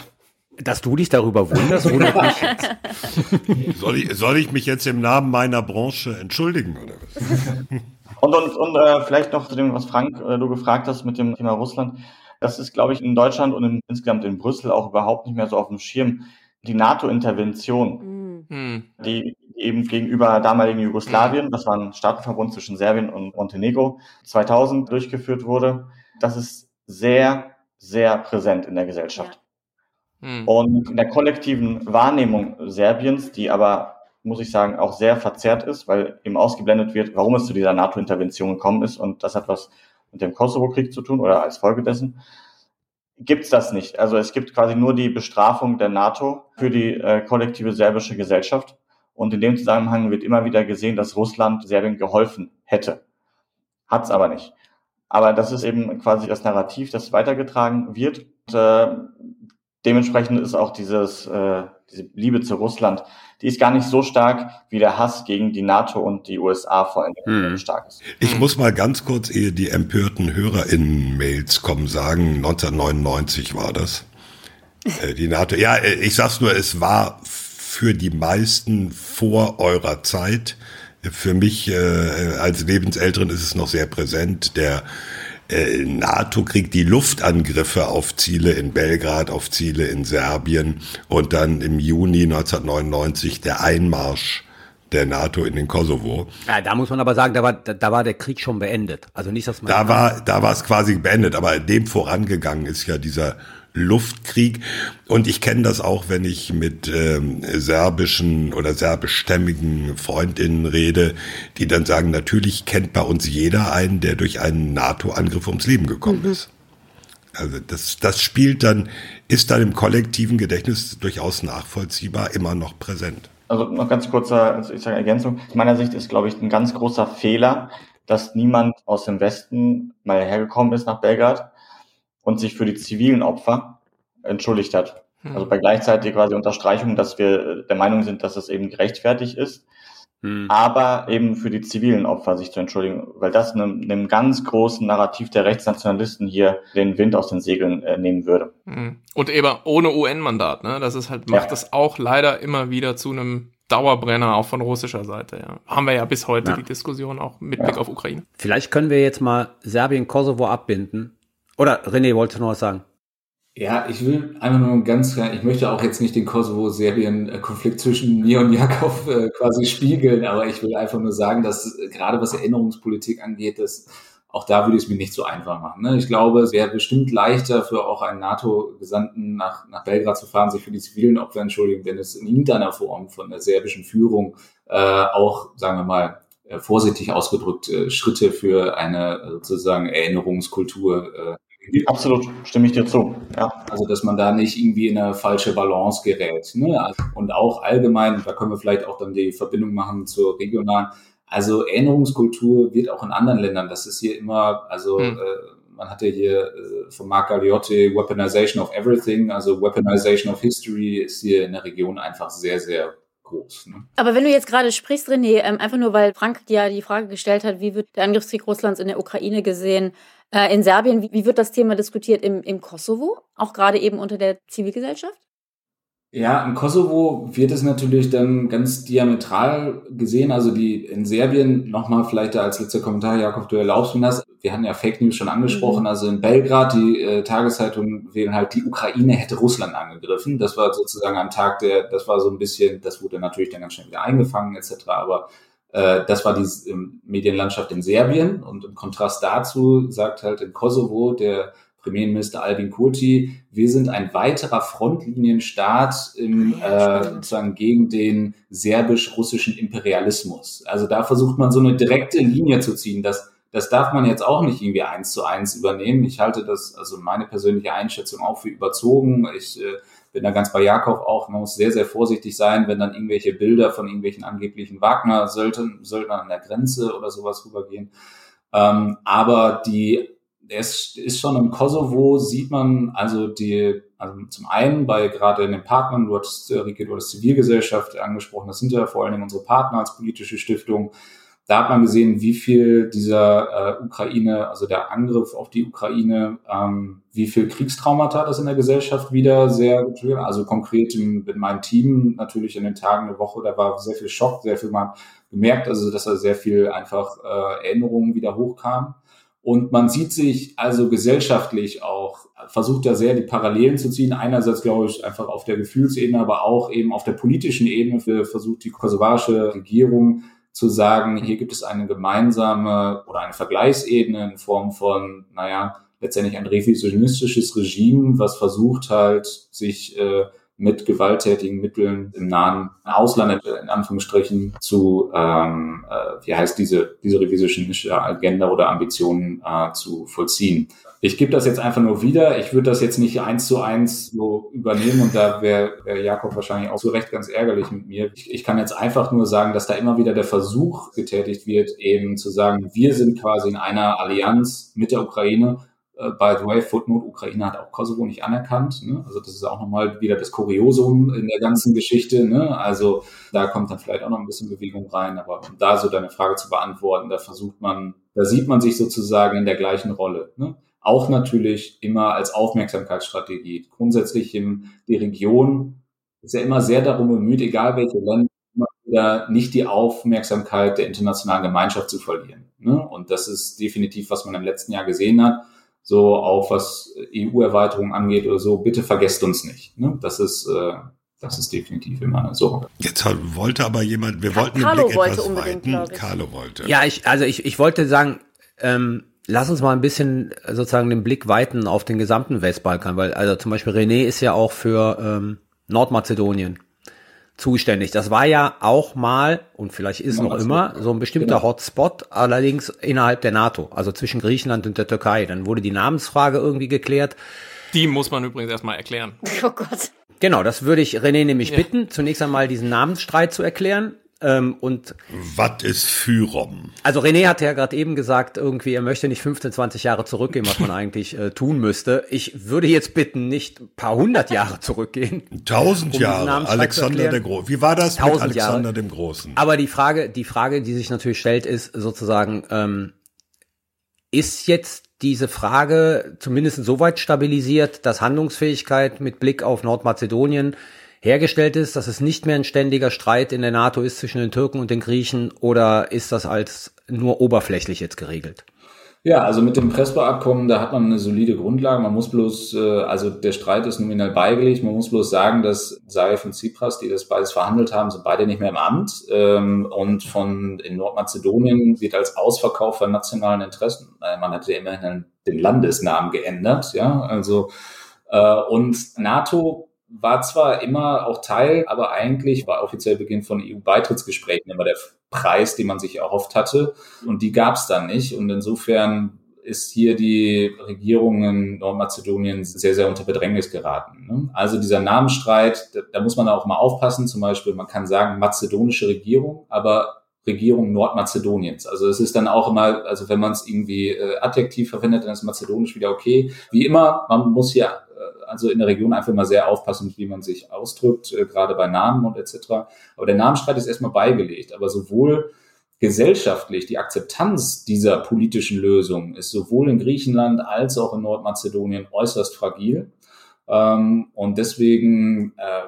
Dass du dich darüber wunderst, (laughs) wundert mich. soll, ich, soll ich mich jetzt im Namen meiner Branche entschuldigen oder was? (laughs) Und, und, und äh, vielleicht noch zu dem, was Frank äh, du gefragt hast mit dem Thema Russland. Das ist, glaube ich, in Deutschland und in, insgesamt in Brüssel auch überhaupt nicht mehr so auf dem Schirm. Die NATO-Intervention, mhm. die eben gegenüber damaligen Jugoslawien, das war ein Staatenverbund zwischen Serbien und Montenegro, 2000 durchgeführt wurde. Das ist sehr, sehr präsent in der Gesellschaft. Ja. Hm. Und in der kollektiven Wahrnehmung Serbiens, die aber, muss ich sagen, auch sehr verzerrt ist, weil eben ausgeblendet wird, warum es zu dieser NATO-Intervention gekommen ist. Und das hat was mit dem Kosovo-Krieg zu tun oder als Folge dessen gibt's das nicht. Also es gibt quasi nur die Bestrafung der NATO für die äh, kollektive serbische Gesellschaft. Und in dem Zusammenhang wird immer wieder gesehen, dass Russland Serbien geholfen hätte. Hat's aber nicht. Aber das ist eben quasi das Narrativ, das weitergetragen wird. Und, äh, dementsprechend ist auch dieses, äh, diese Liebe zu Russland, die ist gar nicht so stark, wie der Hass gegen die NATO und die USA vor allem hm. stark ist. Ich muss mal ganz kurz, ehe die empörten HörerInnen-Mails kommen, sagen, 1999 war das. Äh, die NATO, ja, äh, ich sag's nur, es war für die meisten vor eurer Zeit. Für mich äh, als Lebensälteren ist es noch sehr präsent. Der äh, NATO kriegt die Luftangriffe auf Ziele in Belgrad, auf Ziele in Serbien und dann im Juni 1999 der Einmarsch der NATO in den Kosovo. Ja, da muss man aber sagen, da war, da war der Krieg schon beendet. Also nicht, dass man. Da war, da war es quasi beendet, aber dem vorangegangen ist ja dieser Luftkrieg. Und ich kenne das auch, wenn ich mit ähm, serbischen oder serbischstämmigen Freundinnen rede, die dann sagen, natürlich kennt bei uns jeder einen, der durch einen NATO-Angriff ums Leben gekommen mhm. ist. Also das, das spielt dann, ist dann im kollektiven Gedächtnis durchaus nachvollziehbar immer noch präsent. Also noch ganz kurzer also ich sage Ergänzung. Aus meiner Sicht ist, glaube ich, ein ganz großer Fehler, dass niemand aus dem Westen mal hergekommen ist nach Belgrad und sich für die zivilen Opfer entschuldigt hat. Hm. Also bei gleichzeitig quasi Unterstreichung, dass wir der Meinung sind, dass es eben gerechtfertigt ist, hm. aber eben für die zivilen Opfer sich zu entschuldigen, weil das einem, einem ganz großen Narrativ der Rechtsnationalisten hier den Wind aus den Segeln äh, nehmen würde. Hm. Und eben ohne UN-Mandat, ne? Das ist halt, macht ja. das auch leider immer wieder zu einem Dauerbrenner auch von russischer Seite, ja. Haben wir ja bis heute ja. die Diskussion auch mit Blick auf Ukraine. Vielleicht können wir jetzt mal Serbien, Kosovo abbinden. Oder René, wolltest du noch was sagen? Ja, ich will einfach nur ganz ich möchte auch jetzt nicht den Kosovo-Serbien-Konflikt zwischen mir und Jakov äh, quasi spiegeln, aber ich will einfach nur sagen, dass äh, gerade was Erinnerungspolitik angeht, dass auch da würde ich es mir nicht so einfach machen. Ne? Ich glaube, es wäre bestimmt leichter für auch einen NATO-Gesandten nach, nach Belgrad zu fahren, sich für die zivilen Opfer entschuldigen, wenn es in irgendeiner Form von der serbischen Führung äh, auch, sagen wir mal, äh, vorsichtig ausgedrückt, äh, Schritte für eine sozusagen Erinnerungskultur Absolut, stimme ich dir zu. Ja. Also, dass man da nicht irgendwie in eine falsche Balance gerät. Ne? Und auch allgemein, da können wir vielleicht auch dann die Verbindung machen zur regionalen. Also Erinnerungskultur wird auch in anderen Ländern, das ist hier immer, also hm. äh, man hatte hier äh, von Marc Galliotti Weaponization of Everything, also Weaponization of History ist hier in der Region einfach sehr, sehr groß. Ne? Aber wenn du jetzt gerade sprichst, René, ähm, einfach nur weil Frank dir die Frage gestellt hat, wie wird der Angriffskrieg Russlands in der Ukraine gesehen, äh, in Serbien, wie, wie, wird das Thema diskutiert im, im Kosovo, auch gerade eben unter der Zivilgesellschaft? Ja, im Kosovo wird es natürlich dann ganz diametral gesehen. Also die in Serbien, nochmal vielleicht als letzter Kommentar, Jakob, du erlaubst mir das. Wir hatten ja Fake News schon angesprochen. Mhm. Also in Belgrad, die äh, Tageszeitung wählen halt, die Ukraine hätte Russland angegriffen. Das war sozusagen am Tag der, das war so ein bisschen, das wurde natürlich dann ganz schnell wieder eingefangen etc. Aber das war die Medienlandschaft in Serbien. Und im Kontrast dazu sagt halt in Kosovo der Premierminister Albin Kurti, wir sind ein weiterer Frontlinienstaat im, äh, sozusagen gegen den serbisch-russischen Imperialismus. Also da versucht man so eine direkte Linie zu ziehen. Das, das darf man jetzt auch nicht irgendwie eins zu eins übernehmen. Ich halte das, also meine persönliche Einschätzung auch für überzogen. Ich äh, bin da ganz bei Jakob auch, man muss sehr, sehr vorsichtig sein, wenn dann irgendwelche Bilder von irgendwelchen angeblichen Wagner-Söldnern an der Grenze oder sowas rübergehen. Ähm, aber die es ist schon im Kosovo, sieht man also die, also zum einen bei gerade in den Partnern, du hattest, Rike, du hattest Zivilgesellschaft angesprochen, das sind ja vor allen Dingen unsere Partner als politische Stiftung. Da hat man gesehen, wie viel dieser äh, Ukraine, also der Angriff auf die Ukraine, ähm, wie viel Kriegstraumata das in der Gesellschaft wieder sehr, also konkret in, in meinem Team natürlich in den Tagen der Woche, da war sehr viel Schock, sehr viel man gemerkt, also dass da sehr viel einfach äh, Erinnerungen wieder hochkamen. Und man sieht sich also gesellschaftlich auch, versucht da sehr die Parallelen zu ziehen. Einerseits, glaube ich, einfach auf der Gefühlsebene, aber auch eben auf der politischen Ebene versucht die kosovarische Regierung zu sagen, hier gibt es eine gemeinsame oder eine Vergleichsebene in Form von, naja, letztendlich ein revisionistisches Regime, was versucht halt, sich äh, mit gewalttätigen Mitteln im nahen Ausland, in Anführungsstrichen, zu, ähm, äh, wie heißt diese, diese revisionistische Agenda oder Ambitionen äh, zu vollziehen. Ich gebe das jetzt einfach nur wieder. Ich würde das jetzt nicht eins zu eins so übernehmen und da wäre wär Jakob wahrscheinlich auch zu Recht ganz ärgerlich mit mir. Ich, ich kann jetzt einfach nur sagen, dass da immer wieder der Versuch getätigt wird, eben zu sagen, wir sind quasi in einer Allianz mit der Ukraine by the way, Footnote, Ukraine hat auch Kosovo nicht anerkannt. Ne? Also das ist auch nochmal wieder das Kuriosum in der ganzen Geschichte. Ne? Also da kommt dann vielleicht auch noch ein bisschen Bewegung rein. Aber um da so deine Frage zu beantworten, da versucht man, da sieht man sich sozusagen in der gleichen Rolle. Ne? Auch natürlich immer als Aufmerksamkeitsstrategie. Grundsätzlich in die Region ist ja immer sehr darum bemüht, egal welche Länder, wieder nicht die Aufmerksamkeit der internationalen Gemeinschaft zu verlieren. Ne? Und das ist definitiv, was man im letzten Jahr gesehen hat so auch was EU-Erweiterung angeht oder so, bitte vergesst uns nicht. Ne? Das ist, äh, Das ist definitiv immer eine Sorge. Jetzt wollte aber jemand, wir wollten Carlo den Blick wollte etwas unbedingt, weiten. ich. Carlo wollte. Ja, ich, also ich, ich wollte sagen, ähm, lass uns mal ein bisschen sozusagen den Blick weiten auf den gesamten Westbalkan, weil also zum Beispiel René ist ja auch für ähm, Nordmazedonien zuständig. Das war ja auch mal und vielleicht ist noch immer so ein bestimmter Genau. Hotspot, allerdings innerhalb der NATO, also zwischen Griechenland und der Türkei. Dann wurde die Namensfrage irgendwie geklärt. Die muss man übrigens erstmal erklären. (laughs) Oh Gott. Genau, das würde ich René nämlich Ja. bitten, zunächst einmal diesen Namensstreit zu erklären. Ähm, und Was ist Fyrom? also René hat ja gerade eben gesagt, irgendwie, er möchte nicht 15, 20 Jahre zurückgehen, was man (laughs) eigentlich äh, tun müsste. Ich würde jetzt bitten, nicht ein paar hundert Jahre zurückgehen. Tausend Um Jahre. Alexander der Große. Wie war das mit Tausend Alexander Jahre. dem Großen? Aber die Frage, die Frage, die sich natürlich stellt, ist sozusagen, ähm, ist jetzt diese Frage zumindest soweit stabilisiert, dass Handlungsfähigkeit mit Blick auf Nordmazedonien hergestellt ist, dass es nicht mehr ein ständiger Streit in der NATO ist zwischen den Türken und den Griechen oder ist das als nur oberflächlich jetzt geregelt? Ja, also mit dem Prespa-Abkommen, da hat man eine solide Grundlage. Man muss bloß, äh, also der Streit ist nominell beigelegt. Man muss bloß sagen, dass Zaev und Tsipras, die das beides verhandelt haben, sind beide nicht mehr im Amt. Ähm, und von in Nordmazedonien wird als Ausverkauf von nationalen Interessen. Äh, man hat ja immerhin den Landesnamen geändert, ja. Also äh, und NATO war zwar immer auch Teil, aber eigentlich war offiziell Beginn von EU-Beitrittsgesprächen immer der Preis, den man sich erhofft hatte. Und die gab es dann nicht. Und insofern ist hier die Regierung in Nordmazedonien sehr, sehr unter Bedrängnis geraten. ne? Also dieser Namensstreit, da, da muss man auch mal aufpassen. Zum Beispiel, man kann sagen mazedonische Regierung, aber Regierung Nordmazedoniens. Also es ist dann auch immer, also wenn man es irgendwie äh, adjektiv verwendet, dann ist mazedonisch wieder okay. Wie immer, man muss hier äh, also in der Region einfach mal sehr aufpassen, wie man sich ausdrückt, äh, gerade bei Namen und etc. Aber der Namensstreit ist erstmal beigelegt. Aber sowohl gesellschaftlich die Akzeptanz dieser politischen Lösung ist sowohl in Griechenland als auch in Nordmazedonien äußerst fragil. Ähm, und deswegen, äh,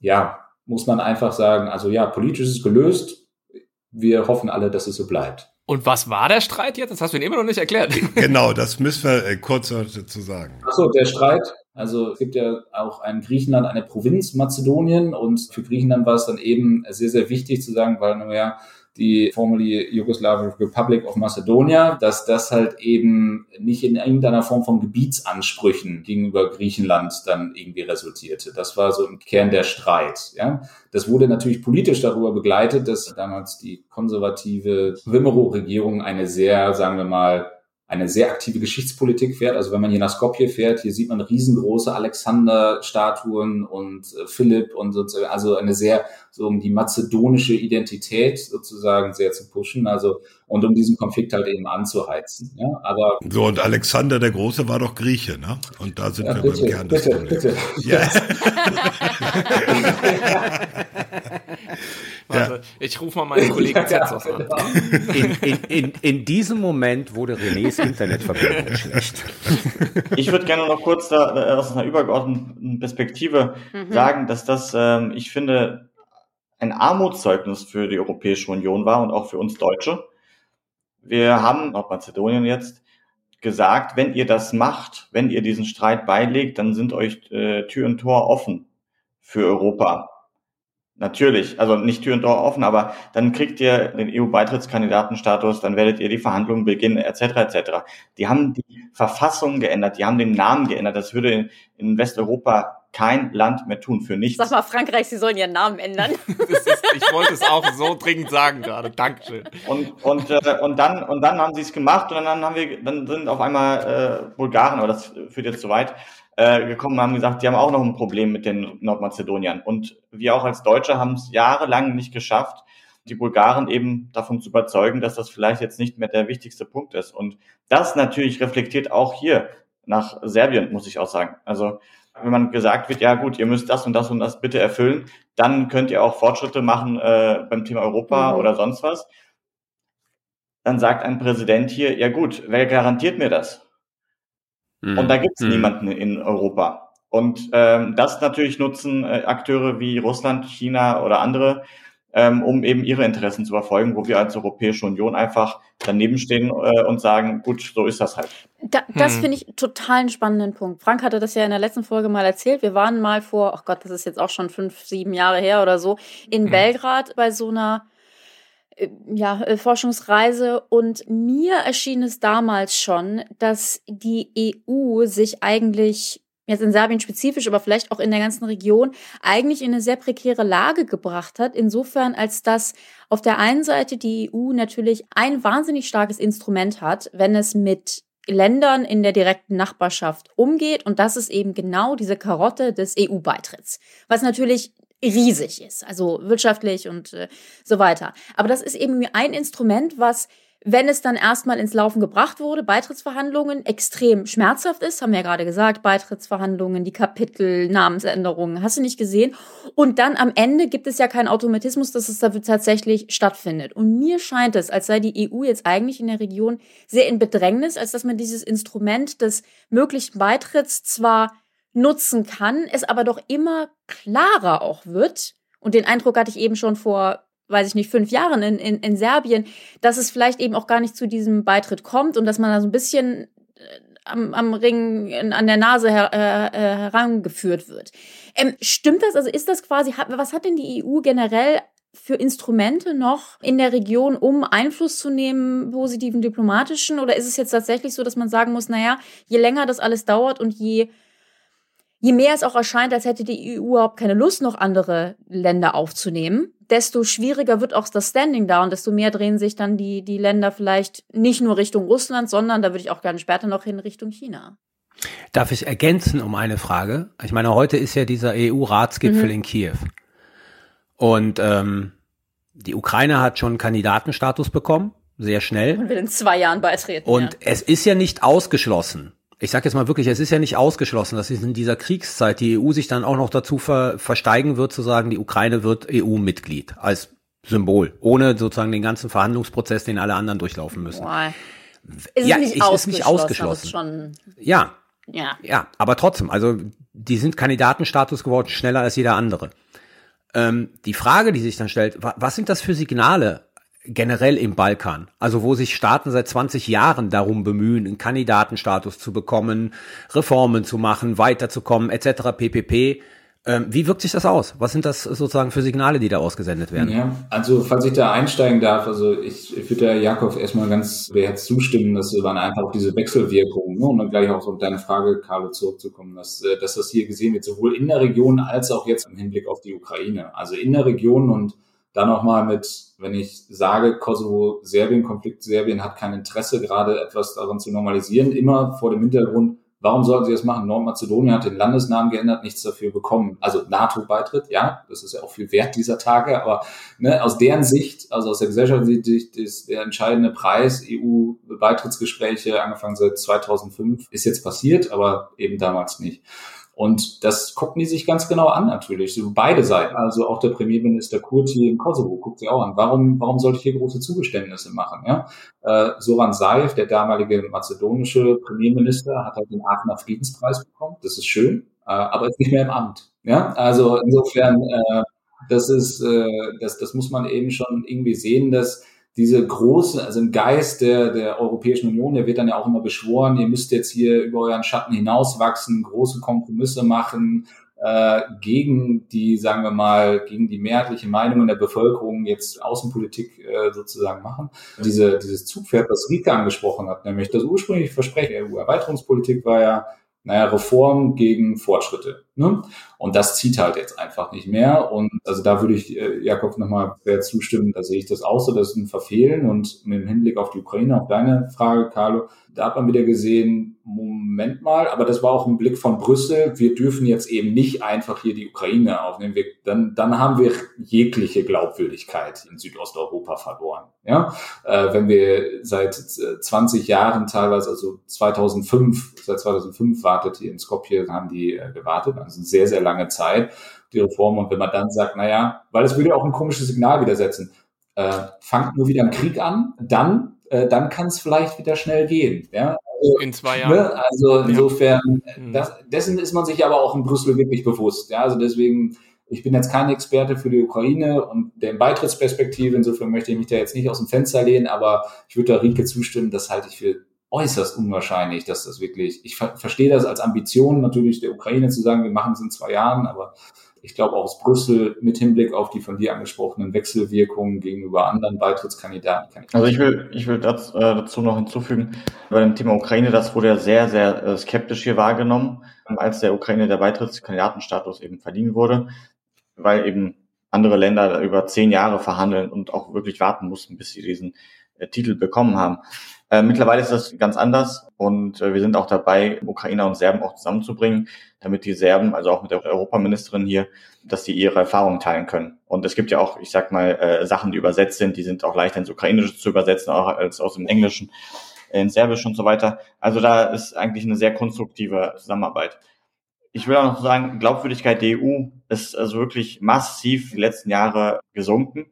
ja, muss man einfach sagen, also ja, politisch ist gelöst. Wir hoffen alle, dass es so bleibt. Und was war der Streit jetzt? Das hast du ihn immer noch nicht erklärt. (laughs) Genau, das müssen wir äh, kurz dazu sagen. Achso, der Streit. Also es gibt ja auch ein Griechenland, eine Provinz Mazedonien und für Griechenland war es dann eben sehr, sehr wichtig zu sagen, weil nur ja die formerly Yugoslavian Republic of Macedonia, dass das halt eben nicht in irgendeiner Form von Gebietsansprüchen gegenüber Griechenland dann irgendwie resultierte. Das war so im Kern der Streit. Ja, das wurde natürlich politisch darüber begleitet, dass damals die konservative Wimmero-Regierung eine sehr, sagen wir mal, eine sehr aktive Geschichtspolitik fährt. Also wenn man hier nach Skopje fährt, hier sieht man riesengroße Alexander-Statuen und äh, Philipp und sozusagen, also eine sehr, so um die mazedonische Identität sozusagen sehr zu pushen, also und um diesen Konflikt halt eben anzuheizen. Ja, aber So, und Alexander der Große war doch Grieche, ne? Und da sind ja, wir bitte, beim Kern des bitte, Problems. bitte. Ja. (laughs) (laughs) Warte, ich rufe mal meinen Kollegen Zetsos an. In, in, in, in diesem Moment wurde Renés Internetverbindung schlecht. Ich würde gerne noch kurz da, äh, aus einer übergeordneten Perspektive Mhm. sagen, dass das, ähm, ich finde, ein Armutszeugnis für die Europäische Union war und auch für uns Deutsche. Wir haben, Nordmazedonien jetzt, gesagt, wenn ihr das macht, wenn ihr diesen Streit beilegt, dann sind euch äh, Tür und Tor offen für Europa. Natürlich, also nicht Tür und Tor offen, aber dann kriegt ihr den EU-Beitrittskandidatenstatus, dann werdet ihr die Verhandlungen beginnen, etc. etc. Die haben die Verfassung geändert, die haben den Namen geändert. Das würde in, in Westeuropa kein Land mehr tun, für nichts. Sag mal, Frankreich, sie sollen ihren Namen ändern. (laughs) Das ist, ich wollte es auch so dringend sagen gerade. Dankeschön. Und, und, äh, und dann, und dann haben sie es gemacht und dann haben wir, dann sind auf einmal äh, Bulgaren, aber das führt jetzt zu weit, äh, gekommen und haben gesagt, die haben auch noch ein Problem mit den Nordmazedoniern. Und wir auch als Deutsche haben es jahrelang nicht geschafft, die Bulgaren eben davon zu überzeugen, dass das vielleicht jetzt nicht mehr der wichtigste Punkt ist. Und das natürlich reflektiert auch hier nach Serbien, muss ich auch sagen. Also wenn man gesagt wird, ja gut, ihr müsst das und das und das bitte erfüllen, dann könnt ihr auch Fortschritte machen äh, beim Thema Europa Mhm. oder sonst was. Dann sagt ein Präsident hier, ja gut, wer garantiert mir das? Und da gibt es Mhm. niemanden in Europa. Und ähm, das natürlich nutzen äh, Akteure wie Russland, China oder andere, ähm, um eben ihre Interessen zu verfolgen, wo wir als Europäische Union einfach daneben stehen äh, und sagen, gut, so ist das halt. Da, das hm. finde ich total einen spannenden Punkt. Frank hatte das ja in der letzten Folge mal erzählt. Wir waren mal vor, ach Gott, das ist jetzt auch schon fünf, sieben Jahre her oder so, in hm. Belgrad bei so einer ja, äh, Forschungsreise und mir erschien es damals schon, dass die EU sich eigentlich jetzt in Serbien spezifisch, aber vielleicht auch in der ganzen Region, eigentlich in eine sehr prekäre Lage gebracht hat. Insofern, als dass auf der einen Seite die EU natürlich ein wahnsinnig starkes Instrument hat, wenn es mit Ländern in der direkten Nachbarschaft umgeht. Und das ist eben genau diese Karotte des EU-Beitritts. Was natürlich riesig ist, also wirtschaftlich und äh, so weiter. Aber das ist eben ein Instrument, was wenn es dann erstmal ins Laufen gebracht wurde, Beitrittsverhandlungen, extrem schmerzhaft ist, haben wir ja gerade gesagt, Beitrittsverhandlungen, die Kapitel, Namensänderungen, hast du nicht gesehen. Und dann am Ende gibt es ja keinen Automatismus, dass es dafür tatsächlich stattfindet. Und mir scheint es, als sei die EU jetzt eigentlich in der Region sehr in Bedrängnis, als dass man dieses Instrument des möglichen Beitritts zwar nutzen kann, es aber doch immer klarer auch wird. Und den Eindruck hatte ich eben schon vor weiß ich nicht, fünf Jahren in, in, in Serbien, dass es vielleicht eben auch gar nicht zu diesem Beitritt kommt und dass man da so ein bisschen äh, am, am Ring in, an der Nase her, äh, äh, herangeführt wird. Ähm, stimmt das? Also ist das quasi, was hat denn die EU generell für Instrumente noch in der Region, um Einfluss zu nehmen, positiven diplomatischen? Oder ist es jetzt tatsächlich so, dass man sagen muss, naja, je länger das alles dauert und je je mehr es auch erscheint, als hätte die EU überhaupt keine Lust, noch andere Länder aufzunehmen, desto schwieriger wird auch das Standing da und desto mehr drehen sich dann die, die Länder vielleicht nicht nur Richtung Russland, sondern, da würde ich auch gerne später noch hin, Richtung China. Darf ich ergänzen um eine Frage? Ich meine, heute ist ja dieser EU-Ratsgipfel mhm. in Kiew. Und ähm, die Ukraine hat schon Kandidatenstatus bekommen, sehr schnell. Und will in zwei Jahren beitreten. Und ja. es ist ja nicht ausgeschlossen, ich sage jetzt mal wirklich, es ist ja nicht ausgeschlossen, dass in dieser Kriegszeit die EU sich dann auch noch dazu ver versteigen wird, zu sagen, die Ukraine wird EU-Mitglied als Symbol, ohne sozusagen den ganzen Verhandlungsprozess, den alle anderen durchlaufen müssen. Boah. Ist ja, nicht ist nicht ausgeschlossen. ja, ja, ja, aber trotzdem, also die sind Kandidatenstatus geworden schneller als jeder andere. Ähm, die Frage, die sich dann stellt, was sind das für Signale generell im Balkan, also wo sich Staaten seit 20 Jahren darum bemühen, einen Kandidatenstatus zu bekommen, Reformen zu machen, weiterzukommen, etc. ppp. Ähm, wie wirkt sich das aus? Was sind das sozusagen für Signale, die da ausgesendet werden? Ja, also falls ich da einsteigen darf, also ich, ich würde Jakob erstmal ganz beherzt zustimmen, dass waren einfach diese Wechselwirkungen, ne? und dann gleich auch auf deine Frage, Carlo, zurückzukommen, dass, äh, dass das hier gesehen wird, sowohl in der Region als auch jetzt im Hinblick auf die Ukraine. Also in der Region und dann nochmal mit, wenn ich sage, Kosovo-Serbien-Konflikt, Serbien hat kein Interesse, gerade etwas daran zu normalisieren, immer vor dem Hintergrund, warum sollten sie das machen? Nordmazedonien hat den Landesnamen geändert, nichts dafür bekommen. Also NATO-Beitritt, ja, das ist ja auch viel wert dieser Tage, aber ne, aus deren Sicht, also aus der gesellschaftlichen Sicht, ist der entscheidende Preis EU-Beitrittsgespräche, angefangen seit 2005, ist jetzt passiert, aber eben damals nicht. Und das gucken die sich ganz genau an natürlich, so beide Seiten. Also auch der Premierminister Kurti in Kosovo guckt sich auch an. Warum, warum sollte ich hier große Zugeständnisse machen? Ja? Äh, Soran Saev, der damalige mazedonische Premierminister, hat halt den Aachener Friedenspreis bekommen. Das ist schön, äh, aber ist nicht mehr im Amt. Ja, also insofern, äh, das ist, äh, das, das muss man eben schon irgendwie sehen, dass diese große, also im Geist der, der Europäischen Union, der wird dann ja auch immer beschworen, ihr müsst jetzt hier über euren Schatten hinauswachsen, große Kompromisse machen, äh, gegen die, sagen wir mal, gegen die mehrheitliche Meinung in der Bevölkerung jetzt Außenpolitik äh, sozusagen machen. Diese, dieses Zugpferd, was Rike angesprochen hat, nämlich das ursprüngliche Versprechen der EU-Erweiterungspolitik war ja, naja, Reform gegen Fortschritte. Ne? Und das zieht halt jetzt einfach nicht mehr. Und also da würde ich äh, Jakob nochmal zustimmen, da sehe ich das auch so, das ist ein Verfehlen. Und mit dem Hinblick auf die Ukraine, auf deine Frage, Carlo, da hat man wieder gesehen, Moment mal, aber das war auch ein Blick von Brüssel. Wir dürfen jetzt eben nicht einfach hier die Ukraine aufnehmen. Wir, dann, dann haben wir jegliche Glaubwürdigkeit in Südosteuropa verloren. Ja, äh, wenn wir seit 20 äh, Jahren teilweise, also 2005, seit 2005 wartet hier in Skopje, haben die äh, gewartet, also sehr, sehr lange Zeit, die Reform. Und wenn man dann sagt, na ja, weil es würde auch ein komisches Signal widersetzen, äh, fangt nur wieder ein Krieg an, dann äh, dann kann es vielleicht wieder schnell gehen. Ja? Also, in zwei Jahren. Ne? Also insofern, ja. das, dessen ist man sich aber auch in Brüssel wirklich bewusst. Ja? Also deswegen ich bin jetzt kein Experte für die Ukraine und der Beitrittsperspektive, insofern möchte ich mich da jetzt nicht aus dem Fenster lehnen, aber ich würde da Rieke zustimmen, das halte ich für äußerst unwahrscheinlich, dass das wirklich, ich ver verstehe das als Ambition natürlich der Ukraine zu sagen, wir machen es in zwei Jahren, aber ich glaube auch aus Brüssel mit Hinblick auf die von dir angesprochenen Wechselwirkungen gegenüber anderen Beitrittskandidaten. Ich also ich will, ich will dazu, äh, dazu noch hinzufügen, bei dem Thema Ukraine, das wurde ja sehr, sehr äh, skeptisch hier wahrgenommen, als der Ukraine der Beitrittskandidatenstatus eben verliehen wurde, weil eben andere Länder über zehn Jahre verhandeln und auch wirklich warten mussten, bis sie diesen äh, Titel bekommen haben. Äh, mittlerweile ist das ganz anders und äh, wir sind auch dabei, Ukrainer und Serben auch zusammenzubringen, damit die Serben, also auch mit der Europaministerin hier, dass sie ihre Erfahrungen teilen können. Und es gibt ja auch, ich sag mal, äh, Sachen, die übersetzt sind, die sind auch leichter ins Ukrainische zu übersetzen, auch als aus dem Englischen, in Serbisch und so weiter. Also da ist eigentlich eine sehr konstruktive Zusammenarbeit. Ich will auch noch sagen, Glaubwürdigkeit der EU ist also wirklich massiv die letzten Jahre gesunken.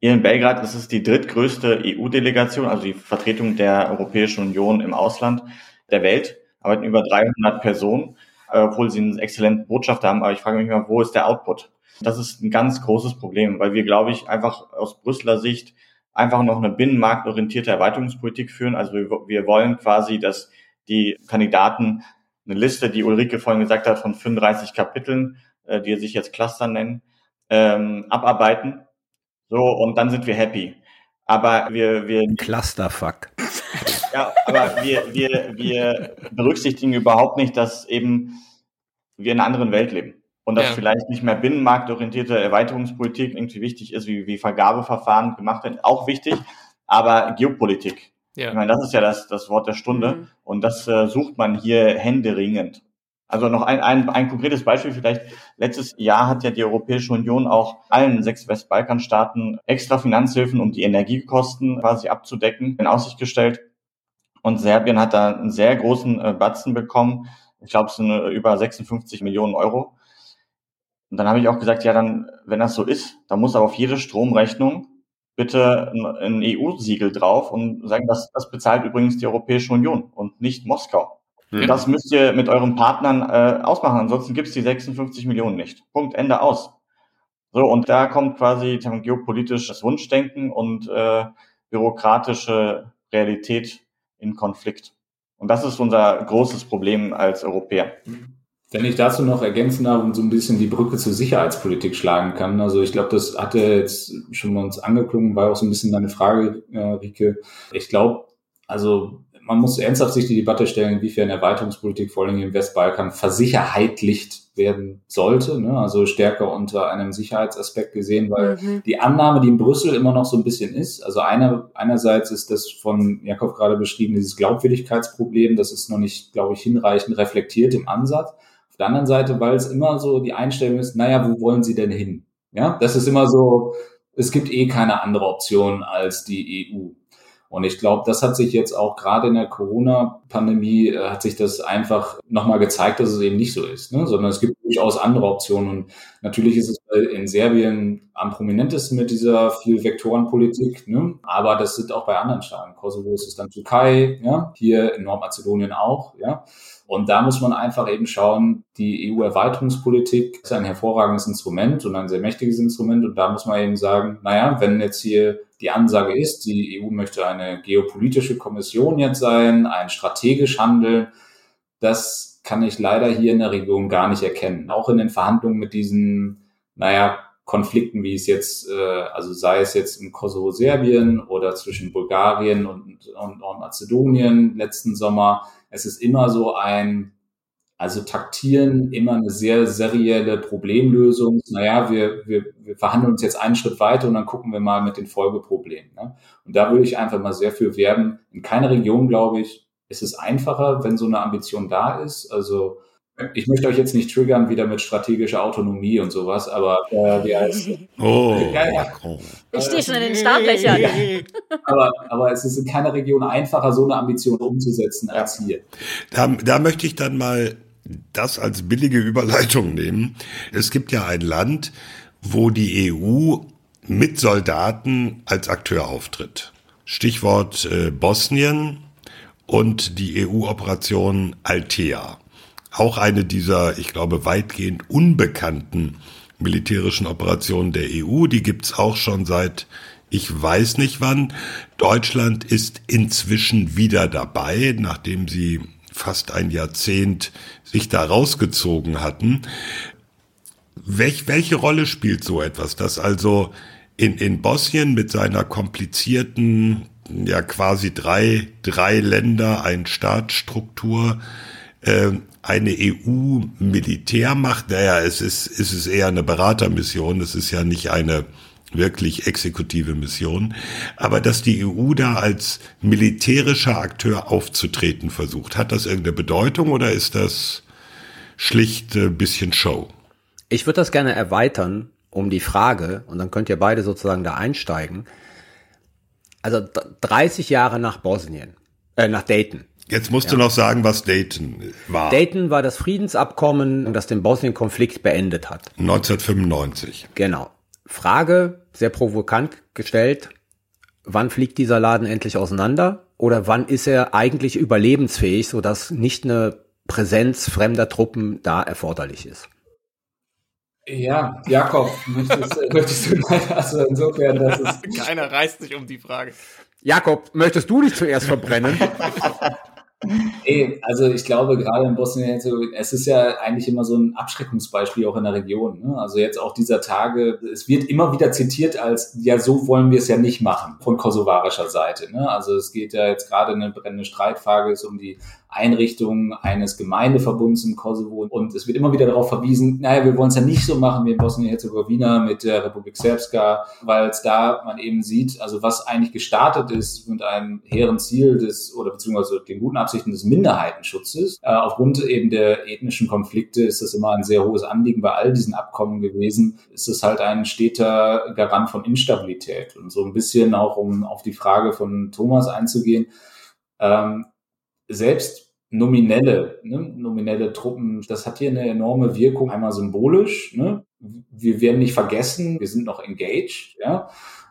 Hier in Belgrad ist es die drittgrößte EU-Delegation, also die Vertretung der Europäischen Union im Ausland der Welt. Arbeiten über 300 Personen, äh, obwohl sie einen exzellenten Botschafter haben. Aber ich frage mich mal, wo ist der Output? Das ist ein ganz großes Problem, weil wir, glaube ich, einfach aus Brüsseler Sicht einfach noch eine binnenmarktorientierte Erweiterungspolitik führen. Also wir, wir wollen quasi, dass die Kandidaten eine Liste, die Ulrike vorhin gesagt hat, von 35 Kapiteln, äh, die sich jetzt Cluster nennen, ähm, abarbeiten so, und dann sind wir happy. Aber wir, wir. Clusterfuck. (laughs) Ja, aber wir, wir, wir berücksichtigen überhaupt nicht, dass eben wir in einer anderen Welt leben. Und dass ja. vielleicht nicht mehr binnenmarktorientierte Erweiterungspolitik irgendwie wichtig ist, wie, wie Vergabeverfahren gemacht werden, auch wichtig, aber Geopolitik. Ja. Ich meine, das ist ja das, das Wort der Stunde. Mhm. Und das äh, sucht man hier händeringend. Also noch ein, ein, ein konkretes Beispiel vielleicht. Letztes Jahr hat ja die Europäische Union auch allen sechs Westbalkanstaaten extra Finanzhilfen, um die Energiekosten quasi abzudecken, in Aussicht gestellt. Und Serbien hat da einen sehr großen äh, Batzen bekommen. Ich glaube, es sind äh, über 56 Millionen Euro. Und dann habe ich auch gesagt, ja, dann, wenn das so ist, dann muss aber auf jede Stromrechnung bitte ein EU-Siegel drauf und sagen, das, das bezahlt übrigens die Europäische Union und nicht Moskau. Mhm. Das müsst ihr mit euren Partnern äh, ausmachen, ansonsten gibt's die 56 Millionen nicht. Punkt, Ende aus. So, und da kommt quasi geopolitisches Wunschdenken und äh, bürokratische Realität in Konflikt. Und das ist unser großes Problem als Europäer. Wenn ich dazu noch ergänzen darf und so ein bisschen die Brücke zur Sicherheitspolitik schlagen kann. Also ich glaube, das hatte jetzt schon mal uns angeklungen, war auch so ein bisschen deine Frage, äh, Rike. Ich glaube, also man muss ernsthaft sich die Debatte stellen, inwiefern Erweiterungspolitik vor allem im Westbalkan versicherheitlicht werden sollte, ne? also stärker unter einem Sicherheitsaspekt gesehen, weil mhm. die Annahme, die in Brüssel immer noch so ein bisschen ist, also einer, einerseits ist das von Jakob gerade beschrieben, dieses Glaubwürdigkeitsproblem, das ist noch nicht, glaube ich, hinreichend reflektiert im Ansatz. Auf der anderen Seite, weil es immer so die Einstellung ist, naja, wo wollen Sie denn hin? Ja, das ist immer so, es gibt eh keine andere Option als die EU. Und ich glaube, das hat sich jetzt auch gerade in der Corona-Pandemie, äh, hat sich das einfach nochmal gezeigt, dass es eben nicht so ist, ne? sondern es gibt durchaus andere Optionen. Und natürlich ist es in Serbien am prominentesten mit dieser Viel-Vektoren-Politik, ne? aber das sind auch bei anderen Staaten. Kosovo ist es dann Türkei, ja? hier in Nordmazedonien auch. Ja? Und da muss man einfach eben schauen, die EU-Erweiterungspolitik ist ein hervorragendes Instrument und ein sehr mächtiges Instrument. Und da muss man eben sagen, naja, wenn jetzt hier die Ansage ist, die EU möchte eine geopolitische Kommission jetzt sein, ein strategisch handeln, das kann ich leider hier in der Region gar nicht erkennen. Auch in den Verhandlungen mit diesen, naja, Konflikten, wie es jetzt, äh, also sei es jetzt im Kosovo Serbien oder zwischen Bulgarien und, und, und Mazedonien letzten Sommer, es ist immer so ein, also taktieren immer eine sehr serielle Problemlösung. Naja, wir, wir, wir verhandeln uns jetzt einen Schritt weiter und dann gucken wir mal mit den Folgeproblemen. Ne? Und da würde ich einfach mal sehr für werben. In keiner Region, glaube ich, ist es einfacher, wenn so eine Ambition da ist. Also ich möchte euch jetzt nicht triggern wieder mit strategischer Autonomie und sowas, aber äh, wie heißt (laughs) Oh, ja, ja. Ich stehe schon in den Startlöchern. (laughs) aber, aber es ist in keiner Region einfacher, so eine Ambition umzusetzen als hier. Da, da möchte ich dann mal das als billige Überleitung nehmen. Es gibt ja ein Land, wo die EU mit Soldaten als Akteur auftritt. Stichwort äh, Bosnien und die EU-Operation Altea auch eine dieser, ich glaube, weitgehend unbekannten militärischen Operationen der EU. Die gibt's auch schon seit ich weiß nicht wann. Deutschland ist inzwischen wieder dabei, nachdem sie fast ein Jahrzehnt sich da rausgezogen hatten. Welch, welche Rolle spielt so etwas, dass also in, in Bosnien mit seiner komplizierten, ja quasi drei, drei Länder, ein Staatsstruktur, äh, eine EU-Militärmacht, naja, es ist, es ist eher eine Beratermission, es ist ja nicht eine wirklich exekutive Mission, aber dass die EU da als militärischer Akteur aufzutreten versucht, hat das irgendeine Bedeutung oder ist das schlicht ein bisschen Show? Ich würde das gerne erweitern um die Frage, und dann könnt ihr beide sozusagen da einsteigen. Also 30 Jahre nach Bosnien, äh, nach Dayton. Jetzt musst ja. du noch sagen, was Dayton war. Dayton war das Friedensabkommen, das den Bosnien-Konflikt beendet hat. 1995. Genau. Frage, sehr provokant gestellt, wann fliegt dieser Laden endlich auseinander? Oder wann ist er eigentlich überlebensfähig, sodass nicht eine Präsenz fremder Truppen da erforderlich ist? Ja, Jakob, möchtest, möchtest du leider, also insofern, dass es. Keiner reißt sich um die Frage. Jakob, möchtest du dich zuerst verbrennen? (laughs) Ey, also ich glaube gerade in Bosnien-Herzegowina, es ist ja eigentlich immer so ein Abschreckungsbeispiel auch in der Region. Ne? Also jetzt auch dieser Tage, es wird immer wieder zitiert als, ja so wollen wir es ja nicht machen von kosovarischer Seite. Ne? Also es geht ja jetzt gerade eine brennende Streitfrage ist um die Einrichtung eines Gemeindeverbunds im Kosovo. Und es wird immer wieder darauf verwiesen, naja, wir wollen es ja nicht so machen wie in Bosnien-Herzegowina mit der Republik Serbska, weil es da man eben sieht, also was eigentlich gestartet ist mit einem hehren Ziel des, oder beziehungsweise den guten Absichten des Minderheitenschutzes. Äh, aufgrund eben der ethnischen Konflikte ist das immer ein sehr hohes Anliegen bei all diesen Abkommen gewesen. Ist es halt ein steter Garant von Instabilität. Und so ein bisschen auch, um auf die Frage von Thomas einzugehen, ähm, selbst nominelle, ne, nominelle Truppen, das hat hier eine enorme Wirkung, einmal symbolisch, ne? wir werden nicht vergessen, wir sind noch engaged, ja,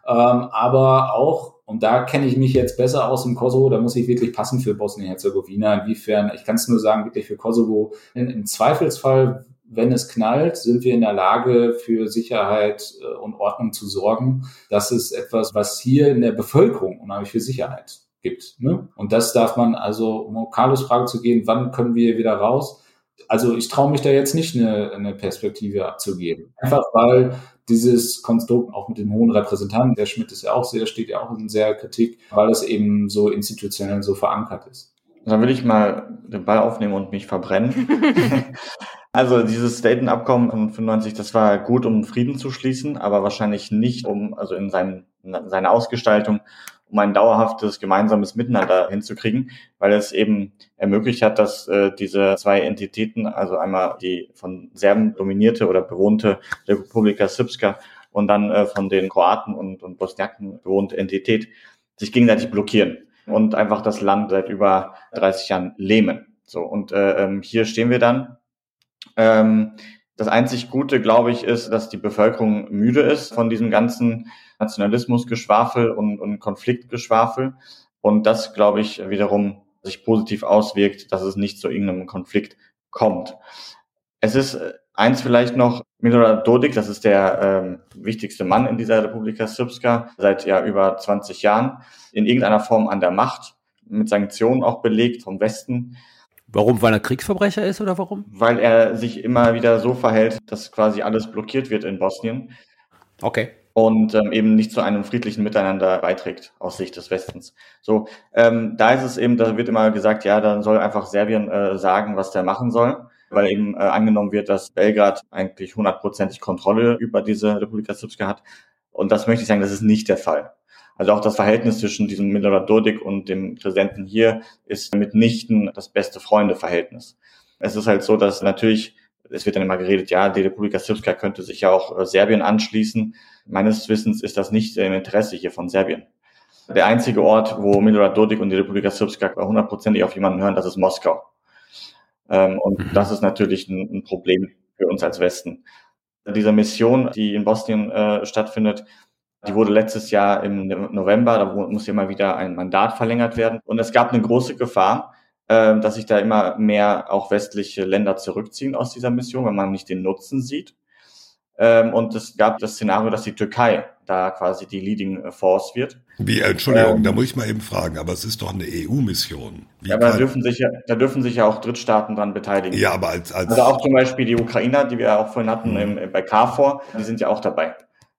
ähm, aber auch, und da kenne ich mich jetzt besser aus im Kosovo, da muss ich wirklich passen für Bosnien-Herzegowina, inwiefern, ich kann es nur sagen, wirklich für Kosovo, in, im Zweifelsfall wenn es knallt, sind wir in der Lage, für Sicherheit äh, und Ordnung zu sorgen. Das ist etwas, was hier in der Bevölkerung unheimlich für Sicherheit gibt. Ne? Und das darf man also, um Carlos Frage zu gehen, wann können wir wieder raus? Also ich traue mich da jetzt nicht eine, eine Perspektive abzugeben. Einfach weil dieses Konstrukt auch mit den hohen Repräsentanten, der Schmidt ist ja auch sehr, steht ja auch in sehr Kritik, weil es eben so institutionell so verankert ist. Dann will ich mal den Ball aufnehmen und mich verbrennen. (laughs) also dieses Dayton-Abkommen von 95, das war gut, um Frieden zu schließen, aber wahrscheinlich nicht um, also in, seinem, in seiner Ausgestaltung, um ein dauerhaftes gemeinsames Miteinander hinzukriegen, weil es eben ermöglicht hat, dass äh, diese zwei Entitäten, also einmal die von Serben dominierte oder bewohnte Republika Srpska und dann äh, von den Kroaten und, und Bosniaken bewohnte Entität, sich gegenseitig blockieren und einfach das Land seit über 30 Jahren lähmen. So und äh, ähm, hier stehen wir dann. Ähm, das einzig Gute, glaube ich, ist, dass die Bevölkerung müde ist von diesem ganzen Nationalismusgeschwafel und, und Konfliktgeschwafel. Und das, glaube ich, wiederum sich positiv auswirkt, dass es nicht zu irgendeinem Konflikt kommt. Es ist äh, eins vielleicht noch, Milorad Dodik, das ist der ähm, wichtigste Mann in dieser Republika Srpska, seit ja über 20 Jahren, in irgendeiner Form an der Macht, mit Sanktionen auch belegt vom Westen. Warum? Weil er Kriegsverbrecher ist oder warum? Weil er sich immer wieder so verhält, dass quasi alles blockiert wird in Bosnien. Okay und ähm, eben nicht zu einem friedlichen Miteinander beiträgt aus Sicht des Westens. So, ähm, da ist es eben, da wird immer gesagt, ja, dann soll einfach Serbien äh, sagen, was der machen soll, weil eben äh, angenommen wird, dass Belgrad eigentlich hundertprozentig Kontrolle über diese Republika Srpska hat. Und das möchte ich sagen, das ist nicht der Fall. Also auch das Verhältnis zwischen diesem Milorad Dodik und dem Präsidenten hier ist mitnichten das beste Freunde-Verhältnis. Es ist halt so, dass natürlich es wird dann immer geredet, ja, die Republika Srpska könnte sich ja auch äh, Serbien anschließen. Meines Wissens ist das nicht im Interesse hier von Serbien. Der einzige Ort, wo Milorad Dodik und die Republika Srpska hundertprozentig auf jemanden hören, das ist Moskau. Ähm, und mhm. das ist natürlich ein, Problem für uns als Westen. Diese Mission, die in Bosnien äh, stattfindet, die wurde letztes Jahr im November, da muss ja mal wieder ein Mandat verlängert werden. Und es gab eine große Gefahr, äh, dass sich da immer mehr auch westliche Länder zurückziehen aus dieser Mission, wenn man nicht den Nutzen sieht. Ähm, und es gab das Szenario, dass die Türkei da quasi die Leading Force wird. Wie, Entschuldigung, ähm, da muss ich mal eben fragen, aber es ist doch eine EU-Mission. Ja, aber da dürfen, sich ja, da dürfen sich ja auch Drittstaaten dran beteiligen. Ja, aber als, als Also auch zum Beispiel die Ukrainer, die wir auch vorhin hatten mhm. im, bei KFOR, die sind ja auch dabei.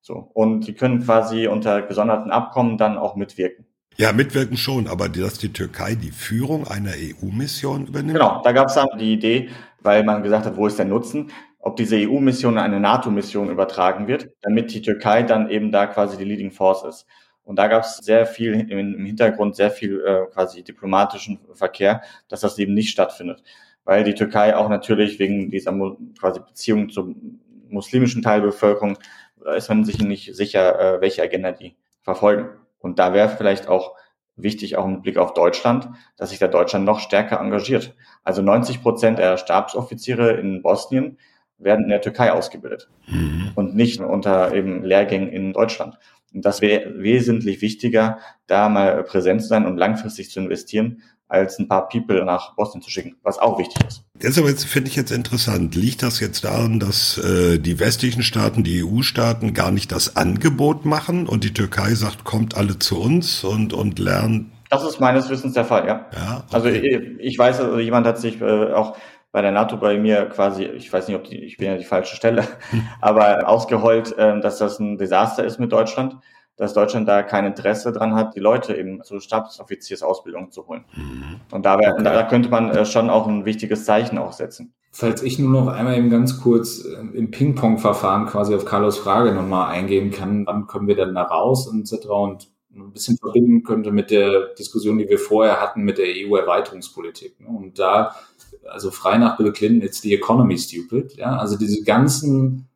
So. Und die können quasi unter gesonderten Abkommen dann auch mitwirken. Ja, mitwirken schon, aber dass die Türkei die Führung einer EU-Mission übernimmt? Genau, da gab es dann die Idee, weil man gesagt hat, wo ist der Nutzen, ob diese EU-Mission in eine NATO-Mission übertragen wird, damit die Türkei dann eben da quasi die Leading Force ist. Und da gab es sehr viel im Hintergrund, sehr viel äh, quasi diplomatischen Verkehr, dass das eben nicht stattfindet. Weil die Türkei auch natürlich wegen dieser quasi Beziehung zur muslimischen Teilbevölkerung ist man sich nicht sicher, äh, welche Agenda die verfolgen. Und da wäre vielleicht auch wichtig, auch mit Blick auf Deutschland, dass sich da Deutschland noch stärker engagiert. Also 90 Prozent der Stabsoffiziere in Bosnien werden in der Türkei ausgebildet mhm. und nicht unter eben Lehrgängen in Deutschland. Und das wäre wesentlich wichtiger, da mal präsent zu sein und langfristig zu investieren, als ein paar People nach Bosnien zu schicken, was auch wichtig ist. Das aber jetzt finde ich jetzt interessant. Liegt das jetzt daran, dass äh, die westlichen Staaten, die EU-Staaten gar nicht das Angebot machen und die Türkei sagt, kommt alle zu uns und und lernt? Das ist meines Wissens der Fall, ja. ja okay. Also ich, ich weiß, also jemand hat sich äh, auch bei der NATO bei mir quasi, ich weiß nicht, ob die, ich bin ja die falsche Stelle, (laughs) aber ausgeheult, äh, dass das ein Desaster ist mit Deutschland dass Deutschland da kein Interesse dran hat, die Leute eben zur Stabsoffiziersausbildung zu holen. Mhm. Und da, wär, okay. da könnte man äh, schon auch ein wichtiges Zeichen auch setzen. Falls ich nur noch einmal eben ganz kurz äh, im Ping-Pong-Verfahren quasi auf Carlos Frage nochmal eingehen kann, wann kommen wir denn da raus und etc. und ein bisschen verbinden könnte mit der Diskussion, die wir vorher hatten mit der EU-Erweiterungspolitik. Ne? Und da, also frei nach Bill Clinton, it's the economy stupid. Ja, also diese ganzen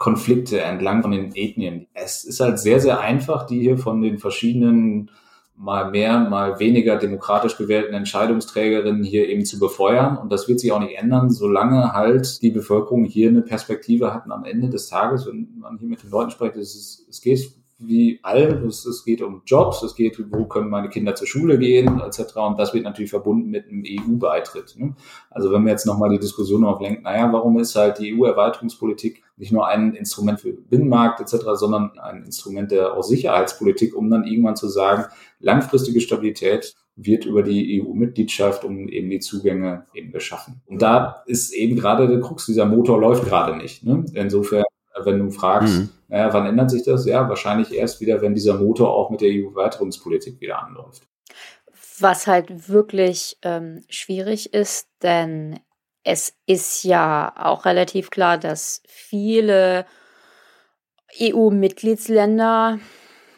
Konflikte entlang von den Ethnien. Es ist halt sehr, sehr einfach, die hier von den verschiedenen mal mehr, mal weniger demokratisch gewählten Entscheidungsträgerinnen hier eben zu befeuern. Und das wird sich auch nicht ändern, solange halt die Bevölkerung hier eine Perspektive hat. Und am Ende des Tages, wenn man hier mit den Leuten spricht, es, es geht wie all. Es, es geht um Jobs, es geht, wo können meine Kinder zur Schule gehen, etc. Und das wird natürlich verbunden mit einem EU-Beitritt. Ne? Also wenn wir jetzt nochmal die Diskussion auflenken, naja, warum ist halt die EU-Erweiterungspolitik nicht nur ein Instrument für Binnenmarkt etc., sondern ein Instrument der auch Sicherheitspolitik, um dann irgendwann zu sagen, langfristige Stabilität wird über die EU-Mitgliedschaft um eben die Zugänge eben geschaffen. Und da ist eben gerade der Krux, dieser Motor läuft gerade nicht. Ne? Insofern wenn du fragst, mhm. naja, wann ändert sich das? Ja, wahrscheinlich erst wieder, wenn dieser Motor auch mit der EU-Erweiterungspolitik wieder anläuft. Was halt wirklich ähm, schwierig ist, denn es ist ja auch relativ klar, dass viele EU-Mitgliedsländer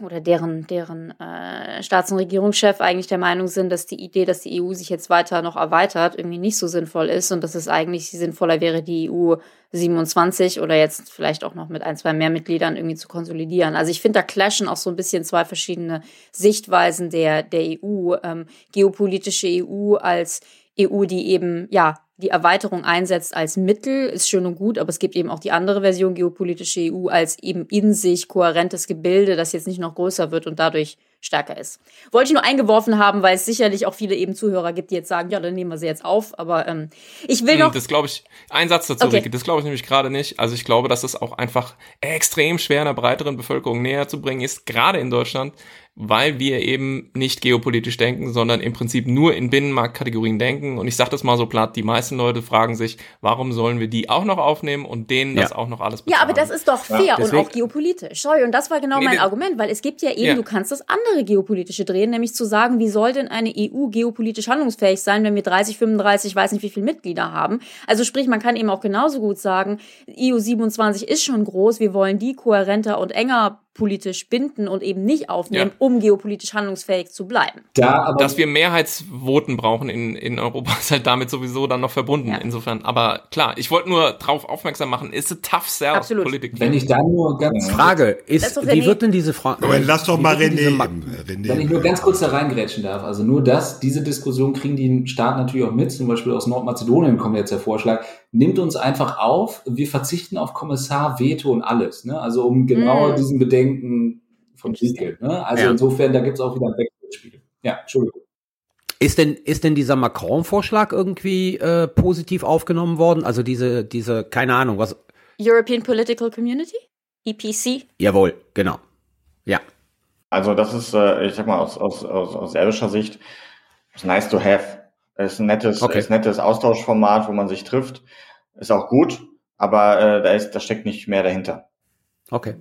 oder deren, deren äh, Staats- und Regierungschef eigentlich der Meinung sind, dass die Idee, dass die EU sich jetzt weiter noch erweitert, irgendwie nicht so sinnvoll ist und dass es eigentlich sinnvoller wäre, die EU 27 oder jetzt vielleicht auch noch mit ein, zwei mehr Mitgliedern irgendwie zu konsolidieren. Also ich finde, da clashen auch so ein bisschen zwei verschiedene Sichtweisen der, der EU. Ähm, geopolitische EU als EU, die eben, ja, die Erweiterung einsetzt als Mittel, ist schön und gut, aber es gibt eben auch die andere Version geopolitische EU als eben in sich kohärentes Gebilde, das jetzt nicht noch größer wird und dadurch stärker ist. Wollte ich nur eingeworfen haben, weil es sicherlich auch viele eben Zuhörer gibt, die jetzt sagen, ja, dann nehmen wir sie jetzt auf. Aber ähm, ich will noch. Das glaube ich, ein Satz dazu, okay. Rieke, das glaube ich nämlich gerade nicht. Also ich glaube, dass es auch einfach extrem schwer einer breiteren Bevölkerung näher zu bringen ist, gerade in Deutschland, weil wir eben nicht geopolitisch denken, sondern im Prinzip nur in Binnenmarktkategorien denken. Und ich sage das mal so platt, die meisten Leute fragen sich, warum sollen wir die auch noch aufnehmen und denen ja. das auch noch alles bezahlen? Ja, aber das ist doch fair ja, und auch geopolitisch. Sorry, und das war genau nee, mein Argument, weil es gibt ja eben, ja. du kannst das andere geopolitische drehen, nämlich zu sagen, wie soll denn eine EU geopolitisch handlungsfähig sein, wenn wir 30, 35, weiß nicht wie viele Mitglieder haben. Also sprich, man kann eben auch genauso gut sagen, EU 27 ist schon groß, wir wollen die kohärenter und enger politisch binden und eben nicht aufnehmen, ja. um geopolitisch handlungsfähig zu bleiben. Da, aber Dass wir Mehrheitsvoten brauchen in, in Europa (laughs) ist halt damit sowieso dann noch verbunden. Ja. Insofern, aber klar, ich wollte nur darauf aufmerksam machen, ist a tough sell Absolut. Politik. Wenn ich da nur ganz Frage ist, wie wird denn diese Frage? Lass doch mal René, René. Wenn ich nur ganz kurz da reingrätschen darf, also nur das, diese Diskussion kriegen die Staaten natürlich auch mit, zum Beispiel aus Nordmazedonien kommt jetzt der Vorschlag, nimmt uns einfach auf, wir verzichten auf Kommissar, Veto und alles, ne? also um genau mm. diesen Bedenken von Riegel. Ne? Also ja. insofern, da gibt es auch wieder ein Wechselspiel. Ja, Entschuldigung. Ist denn, ist denn dieser Macron-Vorschlag irgendwie äh, positiv aufgenommen worden? Also diese, diese, keine Ahnung, was, European Political Community? EPC? Jawohl, genau. Ja. Also das ist, äh, ich sag mal, aus, aus, aus, aus serbischer Sicht, nice to have. Es ist ein nettes, okay. ist ein nettes Austauschformat, wo man sich trifft. Ist auch gut, aber äh, da, ist, da steckt nicht mehr dahinter. Okay.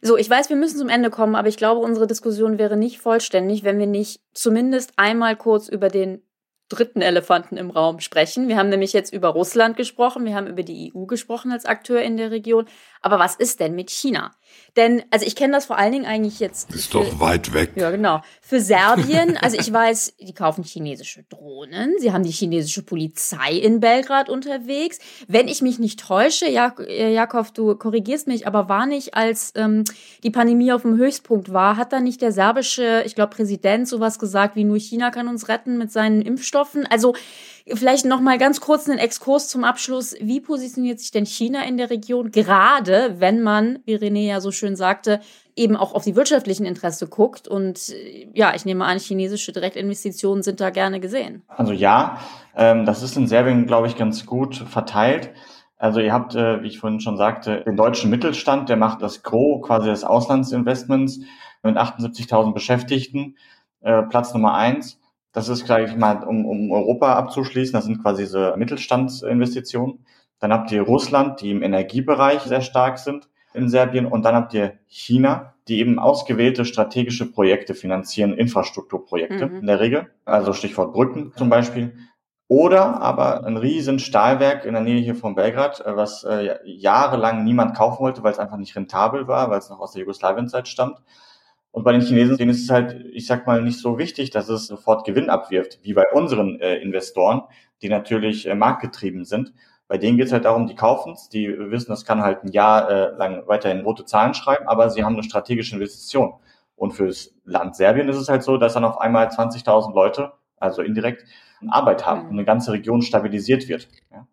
So, ich weiß, wir müssen zum Ende kommen, aber ich glaube, unsere Diskussion wäre nicht vollständig, wenn wir nicht zumindest einmal kurz über den dritten Elefanten im Raum sprechen. Wir haben nämlich jetzt über Russland gesprochen, wir haben über die EU gesprochen als Akteur in der Region. Aber was ist denn mit China? Denn, also ich kenne das vor allen Dingen eigentlich jetzt. Ist für, doch weit weg. Ja, genau. Für Serbien, also ich weiß, die kaufen chinesische Drohnen, sie haben die chinesische Polizei in Belgrad unterwegs. Wenn ich mich nicht täusche, Jak äh, Jakob, du korrigierst mich, aber war nicht, als ähm, die Pandemie auf dem Höchstpunkt war, hat da nicht der serbische, ich glaube, Präsident sowas gesagt, wie nur China kann uns retten mit seinen Impfstoffen? Also Vielleicht noch mal ganz kurz einen Exkurs zum Abschluss. Wie positioniert sich denn China in der Region, gerade wenn man, wie René ja so schön sagte, eben auch auf die wirtschaftlichen Interesse guckt? Und äh, ja, ich nehme an, chinesische Direktinvestitionen sind da gerne gesehen. Also ja, ähm, das ist in Serbien, glaube ich, ganz gut verteilt. Also ihr habt, äh, wie ich vorhin schon sagte, den deutschen Mittelstand, der macht das Gros quasi des Auslandsinvestments mit 78.000 Beschäftigten, äh, Platz Nummer eins. Das ist, sage ich mal, um, um Europa abzuschließen, das sind quasi diese Mittelstandsinvestitionen. Dann habt ihr Russland, die im Energiebereich sehr stark sind in Serbien. Und dann habt ihr China, die eben ausgewählte strategische Projekte finanzieren, Infrastrukturprojekte mhm. in der Regel. Also Stichwort Brücken zum Beispiel. Oder aber ein riesen Stahlwerk in der Nähe hier von Belgrad, äh, was äh, jahrelang niemand kaufen wollte, weil es einfach nicht rentabel war, weil es noch aus der Jugoslawienzeit stammt. Und bei den Chinesen denen ist es halt, ich sag mal, nicht so wichtig, dass es sofort Gewinn abwirft, wie bei unseren äh, Investoren, die natürlich äh, marktgetrieben sind. Bei denen geht es halt darum, die kaufen es, die wissen, das kann halt ein Jahr äh, lang weiterhin rote Zahlen schreiben, aber sie haben eine strategische Investition. Und fürs Land Serbien ist es halt so, dass dann auf einmal 20.000 Leute, also indirekt, Arbeit haben mhm. und eine ganze Region stabilisiert wird. Ja.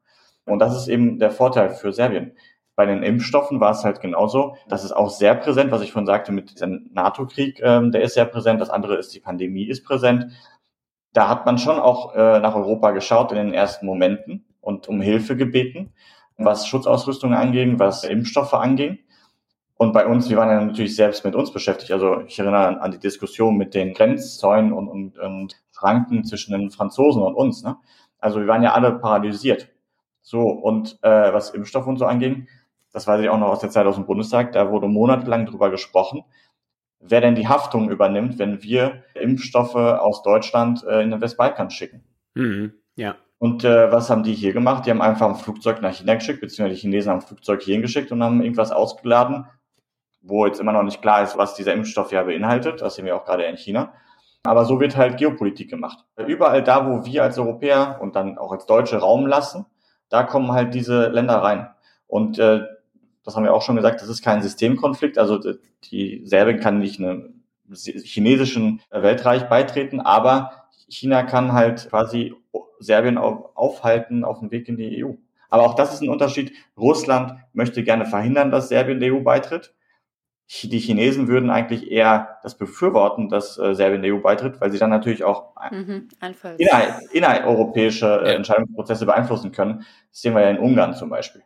Und das ist eben der Vorteil für Serbien. Bei den Impfstoffen war es halt genauso. Das ist auch sehr präsent, was ich vorhin sagte mit diesem NATO-Krieg, ähm, der ist sehr präsent. Das andere ist, die Pandemie ist präsent. Da hat man schon auch äh, nach Europa geschaut in den ersten Momenten und um Hilfe gebeten, was Schutzausrüstung anging, was Impfstoffe anging. Und bei uns, wir waren ja natürlich selbst mit uns beschäftigt. Also ich erinnere an die Diskussion mit den Grenzzäunen und, und, und Franken zwischen den Franzosen und uns. Ne? Also wir waren ja alle paralysiert. So, und äh, was Impfstoff und so anging, das weiß ich auch noch aus der Zeit aus dem Bundestag, da wurde monatelang drüber gesprochen, wer denn die Haftung übernimmt, wenn wir Impfstoffe aus Deutschland äh, in den Westbalkan schicken. Mhm, ja. Und äh, was haben die hier gemacht? Die haben einfach ein Flugzeug nach China geschickt, beziehungsweise die Chinesen haben ein Flugzeug hierhin geschickt und haben irgendwas ausgeladen, wo jetzt immer noch nicht klar ist, was dieser Impfstoff ja beinhaltet. Das sehen wir auch gerade in China. Aber so wird halt Geopolitik gemacht. Überall da, wo wir als Europäer und dann auch als Deutsche Raum lassen, da kommen halt diese Länder rein. Und äh, das haben wir auch schon gesagt, das ist kein Systemkonflikt. Also die Serbien kann nicht einem chinesischen Weltreich beitreten, aber China kann halt quasi Serbien aufhalten auf dem Weg in die EU. Aber auch das ist ein Unterschied. Russland möchte gerne verhindern, dass Serbien der EU beitritt. Die Chinesen würden eigentlich eher das befürworten, dass äh, Serbien der EU beitritt, weil sie dann natürlich auch mhm, inner, innereuropäische äh, Entscheidungsprozesse beeinflussen können. Das sehen wir ja in Ungarn zum Beispiel.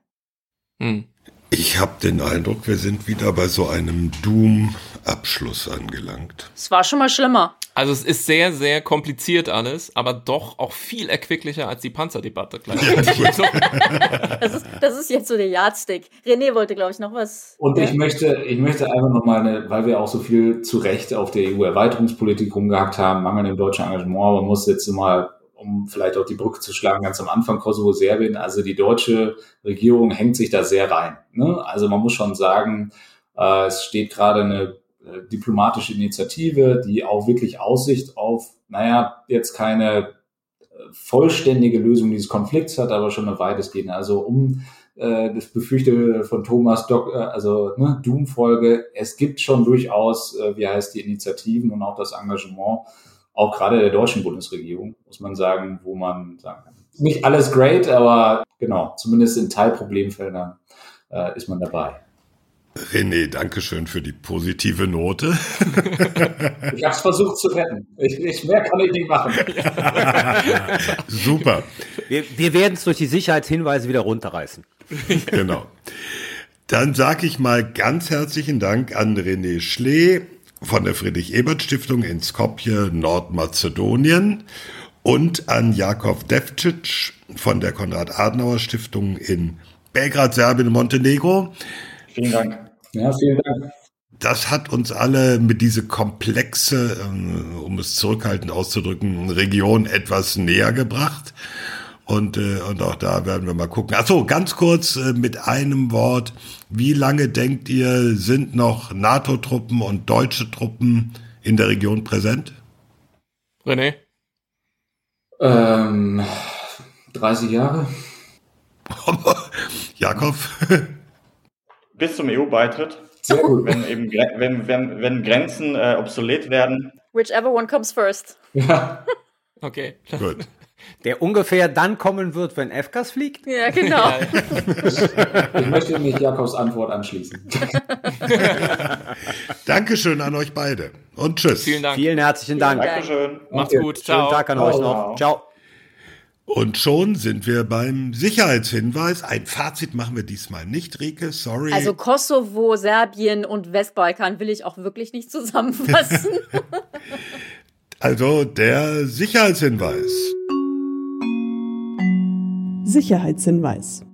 Hm. Ich habe den Eindruck, wir sind wieder bei so einem Doom-Abschluss angelangt. Es war schon mal schlimmer. Also es ist sehr, sehr kompliziert alles, aber doch auch viel erquicklicher als die Panzerdebatte. (laughs) das, ist, das ist jetzt so der Yardstick. René wollte, glaube ich, noch was. Und ich möchte, ich möchte einfach nochmal, eine, weil wir auch so viel zu Recht auf der EU-Erweiterungspolitik rumgehackt haben, Mangel im deutschen Engagement, man muss jetzt mal um vielleicht auch die Brücke zu schlagen, ganz am Anfang Kosovo, Serbien, also die deutsche Regierung hängt sich da sehr rein. Ne? Also man muss schon sagen, äh, es steht gerade eine äh, diplomatische Initiative, die auch wirklich Aussicht auf, naja, jetzt keine äh, vollständige Lösung dieses Konflikts hat, aber schon eine weitestgehende. Also um äh, das befürchte von Thomas Doc, äh, also ne, Doom-Folge, es gibt schon durchaus, äh, wie heißt die Initiativen und auch das Engagement, auch gerade der deutschen Bundesregierung, muss man sagen, wo man sagen kann. Nicht alles great, aber genau, zumindest in Teilproblemfeldern äh, ist man dabei. René, danke schön für die positive Note. (laughs) ich habe es versucht zu retten. Ich, ich, mehr kann ich nicht machen. (laughs) Super. Wir, wir werden es durch die Sicherheitshinweise wieder runterreißen. genau. Dann sage ich mal ganz herzlichen Dank an René Schlee von der Friedrich-Ebert-Stiftung in Skopje, Nordmazedonien und an Jakov Devcic von der Konrad-Adenauer-Stiftung in Belgrad, Serbien und Montenegro. Vielen Dank. Ja, vielen Dank. Das hat uns alle mit diese komplexe, ähm, um es zurückhaltend auszudrücken, Region etwas näher gebracht. Und, äh, und auch da werden wir mal gucken. Ach so, ganz kurz äh, mit einem Wort. Wie lange denkt ihr, sind noch NATO-Truppen und deutsche Truppen in der Region präsent? René? Ähm, 30 Jahre. (laughs) Jakob? (laughs) Bis zum EU-Beitritt. Sehr gut. Wenn eben wenn, wenn, wenn Grenzen äh, obsolet werden. Whichever one comes first. Ja. Okay. Gut. Der ungefähr dann kommen wird, wenn FKs fliegt? Ja, genau. Ich möchte mich Jakobs Antwort anschließen. (laughs) Dankeschön an euch beide. Und tschüss. Vielen Dank. Vielen herzlichen Dank. Dankeschön. Macht's gut. Schönen Ciao. Tag an euch noch. Ciao. Und schon sind wir beim Sicherheitshinweis. Ein Fazit machen wir diesmal nicht, Rike. Sorry. Also Kosovo, Serbien und Westbalkan will ich auch wirklich nicht zusammenfassen. (laughs) Also der Sicherheitshinweis. Sicherheitshinweis.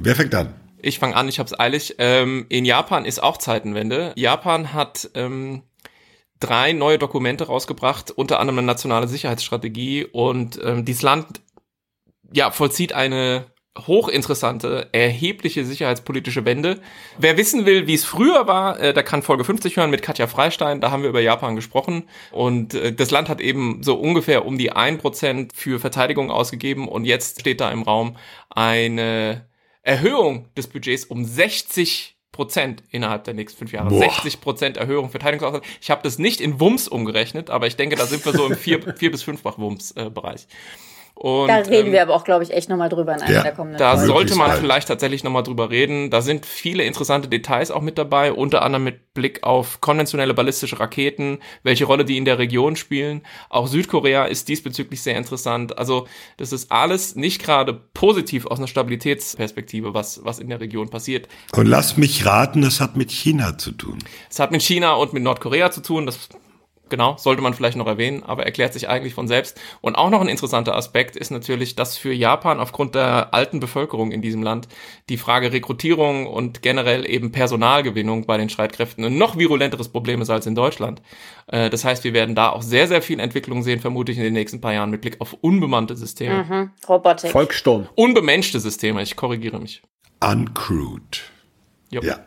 Wer fängt an? Ich fange an, ich hab's eilig. Ähm, in Japan ist auch Zeitenwende. Japan hat ähm, drei neue Dokumente rausgebracht, unter anderem eine nationale Sicherheitsstrategie und ähm, dieses Land ja vollzieht eine hochinteressante, erhebliche sicherheitspolitische Wende. Wer wissen will, wie es früher war, äh, der kann Folge 50 hören mit Katja Freistein, da haben wir über Japan gesprochen und äh, das Land hat eben so ungefähr um die 1% für Verteidigung ausgegeben und jetzt steht da im Raum eine Erhöhung des Budgets um 60 Prozent innerhalb der nächsten fünf Jahre. Boah. 60 Prozent Erhöhung Verteidigungsausgaben. Ich habe das nicht in Wumms umgerechnet, aber ich denke, da sind wir so im vier, (laughs) vier bis fünffach Wumms-Bereich. Und, da reden ähm, wir aber auch, glaube ich, echt nochmal drüber in einer Ja. der kommenden da Folgen. sollte man vielleicht tatsächlich nochmal drüber reden. Da sind viele interessante Details auch mit dabei, unter anderem mit Blick auf konventionelle ballistische Raketen, welche Rolle die in der Region spielen. Auch Südkorea ist diesbezüglich sehr interessant. Also das ist alles nicht gerade positiv aus einer Stabilitätsperspektive, was, was in der Region passiert. Und lass mich raten, es hat mit China zu tun. Es hat mit China und mit Nordkorea zu tun. Das genau sollte man vielleicht noch erwähnen, aber erklärt sich eigentlich von selbst. Und auch noch ein interessanter Aspekt ist natürlich, dass für Japan aufgrund der alten Bevölkerung in diesem Land die Frage Rekrutierung und generell eben Personalgewinnung bei den Streitkräften ein noch virulenteres Problem ist als in Deutschland. Äh, Das heißt, wir werden da auch sehr, sehr viel Entwicklung sehen, vermutlich in den nächsten paar Jahren mit Blick auf unbemannte Systeme. Mhm. Robotik. Volkssturm. Unbemenschte Systeme, ich korrigiere mich. Uncrewed. Jo. Ja.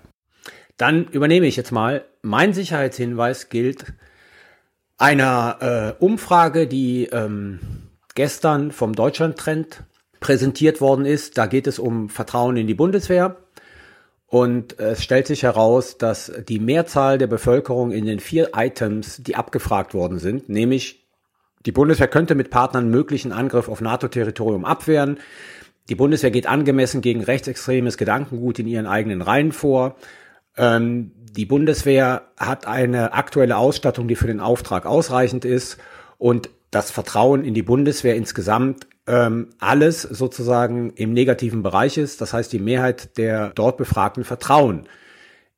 Dann übernehme ich jetzt mal. Mein Sicherheitshinweis gilt einer äh, Umfrage, die ähm, gestern vom Deutschlandtrend präsentiert worden ist. Da geht es um Vertrauen in die Bundeswehr. Und es stellt sich heraus, dass die Mehrzahl der Bevölkerung in den vier Items, die abgefragt worden sind, nämlich die Bundeswehr könnte mit Partnern möglichen Angriff auf NATO-Territorium abwehren. Die Bundeswehr geht angemessen gegen rechtsextremes Gedankengut in ihren eigenen Reihen vor. Ähm, die Bundeswehr hat eine aktuelle Ausstattung, die für den Auftrag ausreichend ist. Und das Vertrauen in die Bundeswehr insgesamt ähm, alles sozusagen im negativen Bereich ist. Das heißt, die Mehrheit der dort Befragten vertrauen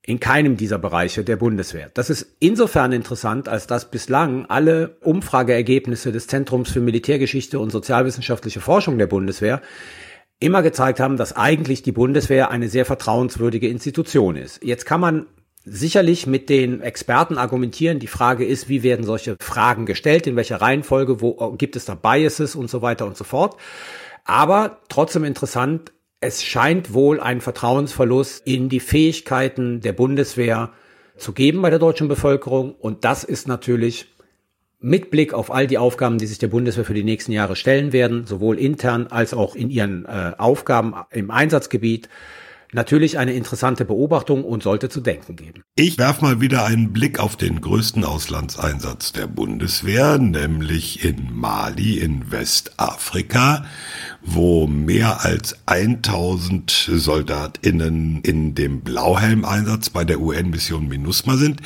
in keinem dieser Bereiche der Bundeswehr. Das ist insofern interessant, als dass bislang alle Umfrageergebnisse des Zentrums für Militärgeschichte und sozialwissenschaftliche Forschung der Bundeswehr immer gezeigt haben, dass eigentlich die Bundeswehr eine sehr vertrauenswürdige Institution ist. Jetzt kann man sicherlich mit den Experten argumentieren. Die Frage ist, wie werden solche Fragen gestellt, in welcher Reihenfolge, wo gibt es da Biases und so weiter und so fort. Aber trotzdem interessant, es scheint wohl einen Vertrauensverlust in die Fähigkeiten der Bundeswehr zu geben bei der deutschen Bevölkerung. Und das ist natürlich mit Blick auf all die Aufgaben, die sich der Bundeswehr für die nächsten Jahre stellen werden, sowohl intern als auch in ihren äh, Aufgaben im Einsatzgebiet, natürlich eine interessante Beobachtung und sollte zu denken geben. Ich werf mal wieder einen Blick auf den größten Auslandseinsatz der Bundeswehr, nämlich in Mali in Westafrika, wo mehr als 1000 Soldatinnen in dem Blauhelm-Einsatz bei der UN-Mission MINUSMA sind.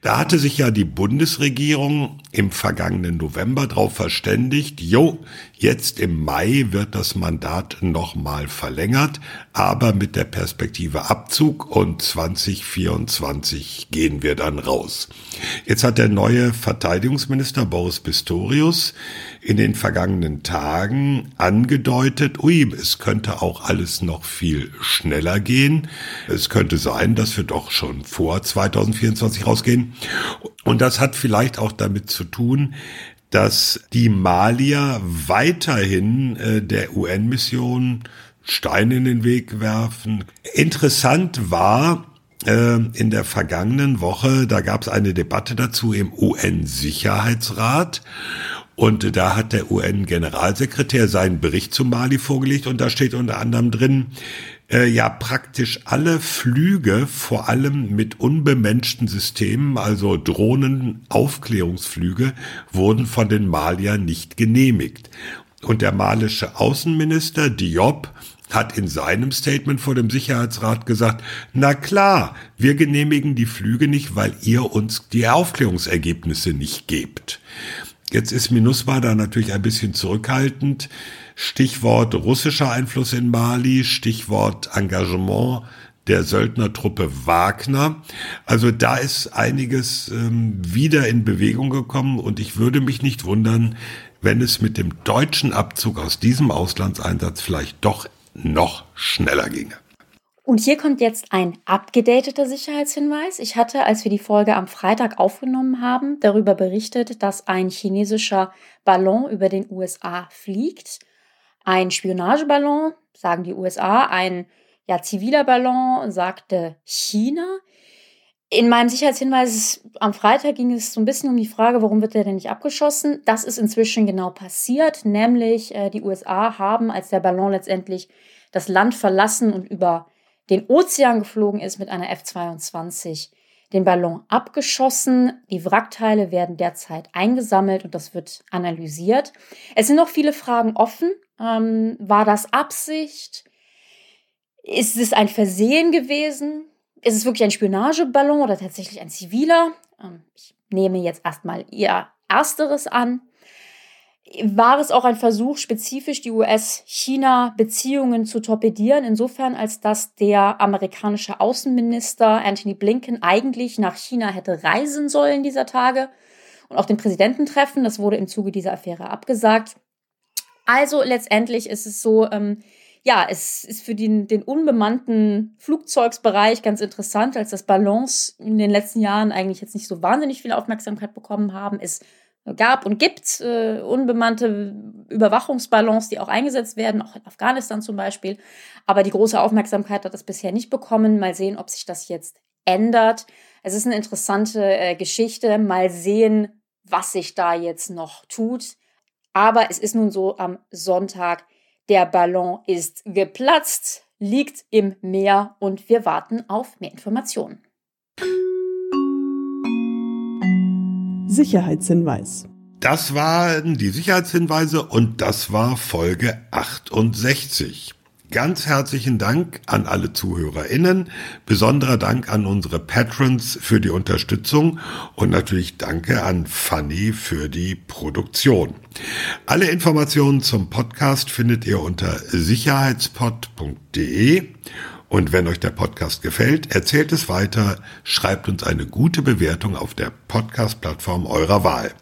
Da hatte sich ja die Bundesregierung im vergangenen November darauf verständigt, jo, jetzt im Mai wird das Mandat nochmal verlängert, aber mit der Perspektive Abzug und 2024 gehen wir dann raus. Jetzt hat der neue Verteidigungsminister Boris Pistorius in den vergangenen Tagen angedeutet, ui, es könnte auch alles noch viel schneller gehen. Es könnte sein, dass wir doch schon vor 2024 rausgehen. Und das hat vielleicht auch damit zu tun, dass die Malier weiterhin äh, der UN-Mission Steine in den Weg werfen. Interessant war, äh, in der vergangenen Woche, da gab es eine Debatte dazu im UN-Sicherheitsrat und da hat der UN-Generalsekretär seinen Bericht zu Mali vorgelegt und da steht unter anderem drin, äh, ja praktisch alle Flüge, vor allem mit unbemenschten Systemen, also Drohnenaufklärungsflüge, wurden von den Maliern nicht genehmigt. Und der malische Außenminister Diop hat in seinem Statement vor dem Sicherheitsrat gesagt, na klar, wir genehmigen die Flüge nicht, weil ihr uns die Aufklärungsergebnisse nicht gebt. Jetzt ist MINUSMA da natürlich ein bisschen zurückhaltend. Stichwort russischer Einfluss in Mali, Stichwort Engagement der Söldnertruppe Wagner. Also da ist einiges ähm, wieder in Bewegung gekommen und ich würde mich nicht wundern, wenn es mit dem deutschen Abzug aus diesem Auslandseinsatz vielleicht doch noch schneller ginge. Und hier kommt jetzt ein abgedateter Sicherheitshinweis. Ich hatte, als wir die Folge am Freitag aufgenommen haben, darüber berichtet, dass ein chinesischer Ballon über den USA fliegt. Ein Spionageballon, sagen die USA, ein ja, ziviler Ballon, sagte China. In meinem Sicherheitshinweis am Freitag ging es so ein bisschen um die Frage, warum wird der denn nicht abgeschossen? Das ist inzwischen genau passiert, nämlich äh, die USA haben, als der Ballon letztendlich das Land verlassen und über den Ozean geflogen ist mit einer F-22 den Ballon abgeschossen. Die Wrackteile werden derzeit eingesammelt und das wird analysiert. Es sind noch viele Fragen offen. Ähm, war das Absicht? Ist es ein Versehen gewesen? Ist es wirklich ein Spionageballon oder tatsächlich ein ziviler? Ähm, ich nehme jetzt erstmal ihr ersteres an war es auch ein Versuch, spezifisch die US-China-Beziehungen zu torpedieren, insofern als dass der amerikanische Außenminister Anthony Blinken eigentlich nach China hätte reisen sollen dieser Tage und auch den Präsidenten treffen. Das wurde im Zuge dieser Affäre abgesagt. Also letztendlich ist es so, ähm, ja, es ist für den, den unbemannten Flugzeugsbereich ganz interessant, als das Ballons in den letzten Jahren eigentlich jetzt nicht so wahnsinnig viel Aufmerksamkeit bekommen haben, ist gab und gibt äh, unbemannte Überwachungsballons, die auch eingesetzt werden, auch in Afghanistan zum Beispiel. Aber die große Aufmerksamkeit hat das bisher nicht bekommen. Mal sehen, ob sich das jetzt ändert. Es ist eine interessante äh, Geschichte. Mal sehen, was sich da jetzt noch tut. Aber es ist nun so am Sonntag, der Ballon ist geplatzt, liegt im Meer und wir warten auf mehr Informationen. Sicherheitshinweis. Das waren die Sicherheitshinweise und das war Folge 68. Ganz herzlichen Dank an alle ZuhörerInnen. Besonderer Dank an unsere Patrons für die Unterstützung und natürlich danke an Fanny für die Produktion. Alle Informationen zum Podcast findet ihr unter sicherheitspod.de und wenn euch der Podcast gefällt, erzählt es weiter, schreibt uns eine gute Bewertung auf der Podcast-Plattform eurer Wahl.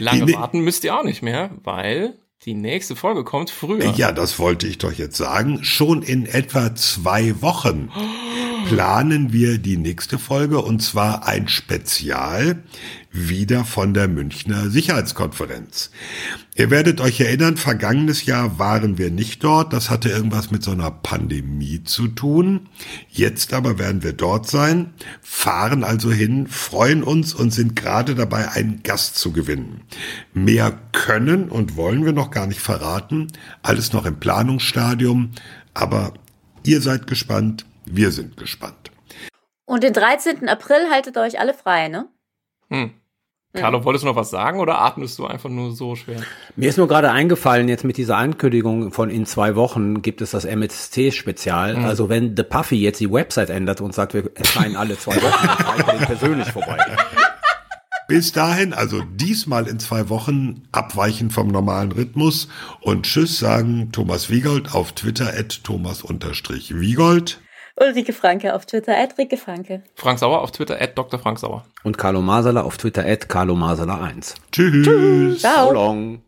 Lange Die, warten müsst ihr auch nicht mehr, weil die nächste Folge kommt früher. Ja, das wollte ich doch jetzt sagen. Schon in etwa zwei Wochen (gasps) planen wir die nächste Folge und zwar ein Spezial wieder von der Münchner Sicherheitskonferenz. Ihr werdet euch erinnern, vergangenes Jahr waren wir nicht dort. Das hatte irgendwas mit so einer Pandemie zu tun. Jetzt aber werden wir dort sein, fahren also hin, freuen uns und sind gerade dabei, einen Gast zu gewinnen. Mehr können und wollen wir noch gar nicht verraten. Alles noch im Planungsstadium. Aber ihr seid gespannt. Wir sind gespannt. Und den 13. April haltet ihr euch alle frei, ne? Hm. Carlo, wolltest du noch was sagen oder atmest du einfach nur so schwer? Mir ist nur gerade eingefallen, jetzt mit dieser Ankündigung von in zwei Wochen gibt es das MST-Spezial. Mhm. Also wenn The Puffy jetzt die Website ändert und sagt, wir erscheinen alle zwei (laughs) Wochen, dann ich persönlich vorbei. Bis dahin, also diesmal in zwei Wochen, abweichen vom normalen Rhythmus und Tschüss sagen Thomas Wiegold auf Twitter at Thomas-Wiegold. Ulrike Franke auf Twitter, at Rike Franke. Frank Sauer auf Twitter, at Dr. Frank Sauer. Und Carlo Masala auf Twitter, at Carlo Masala 1. Tschüss. Tschüss. Ciao. So long.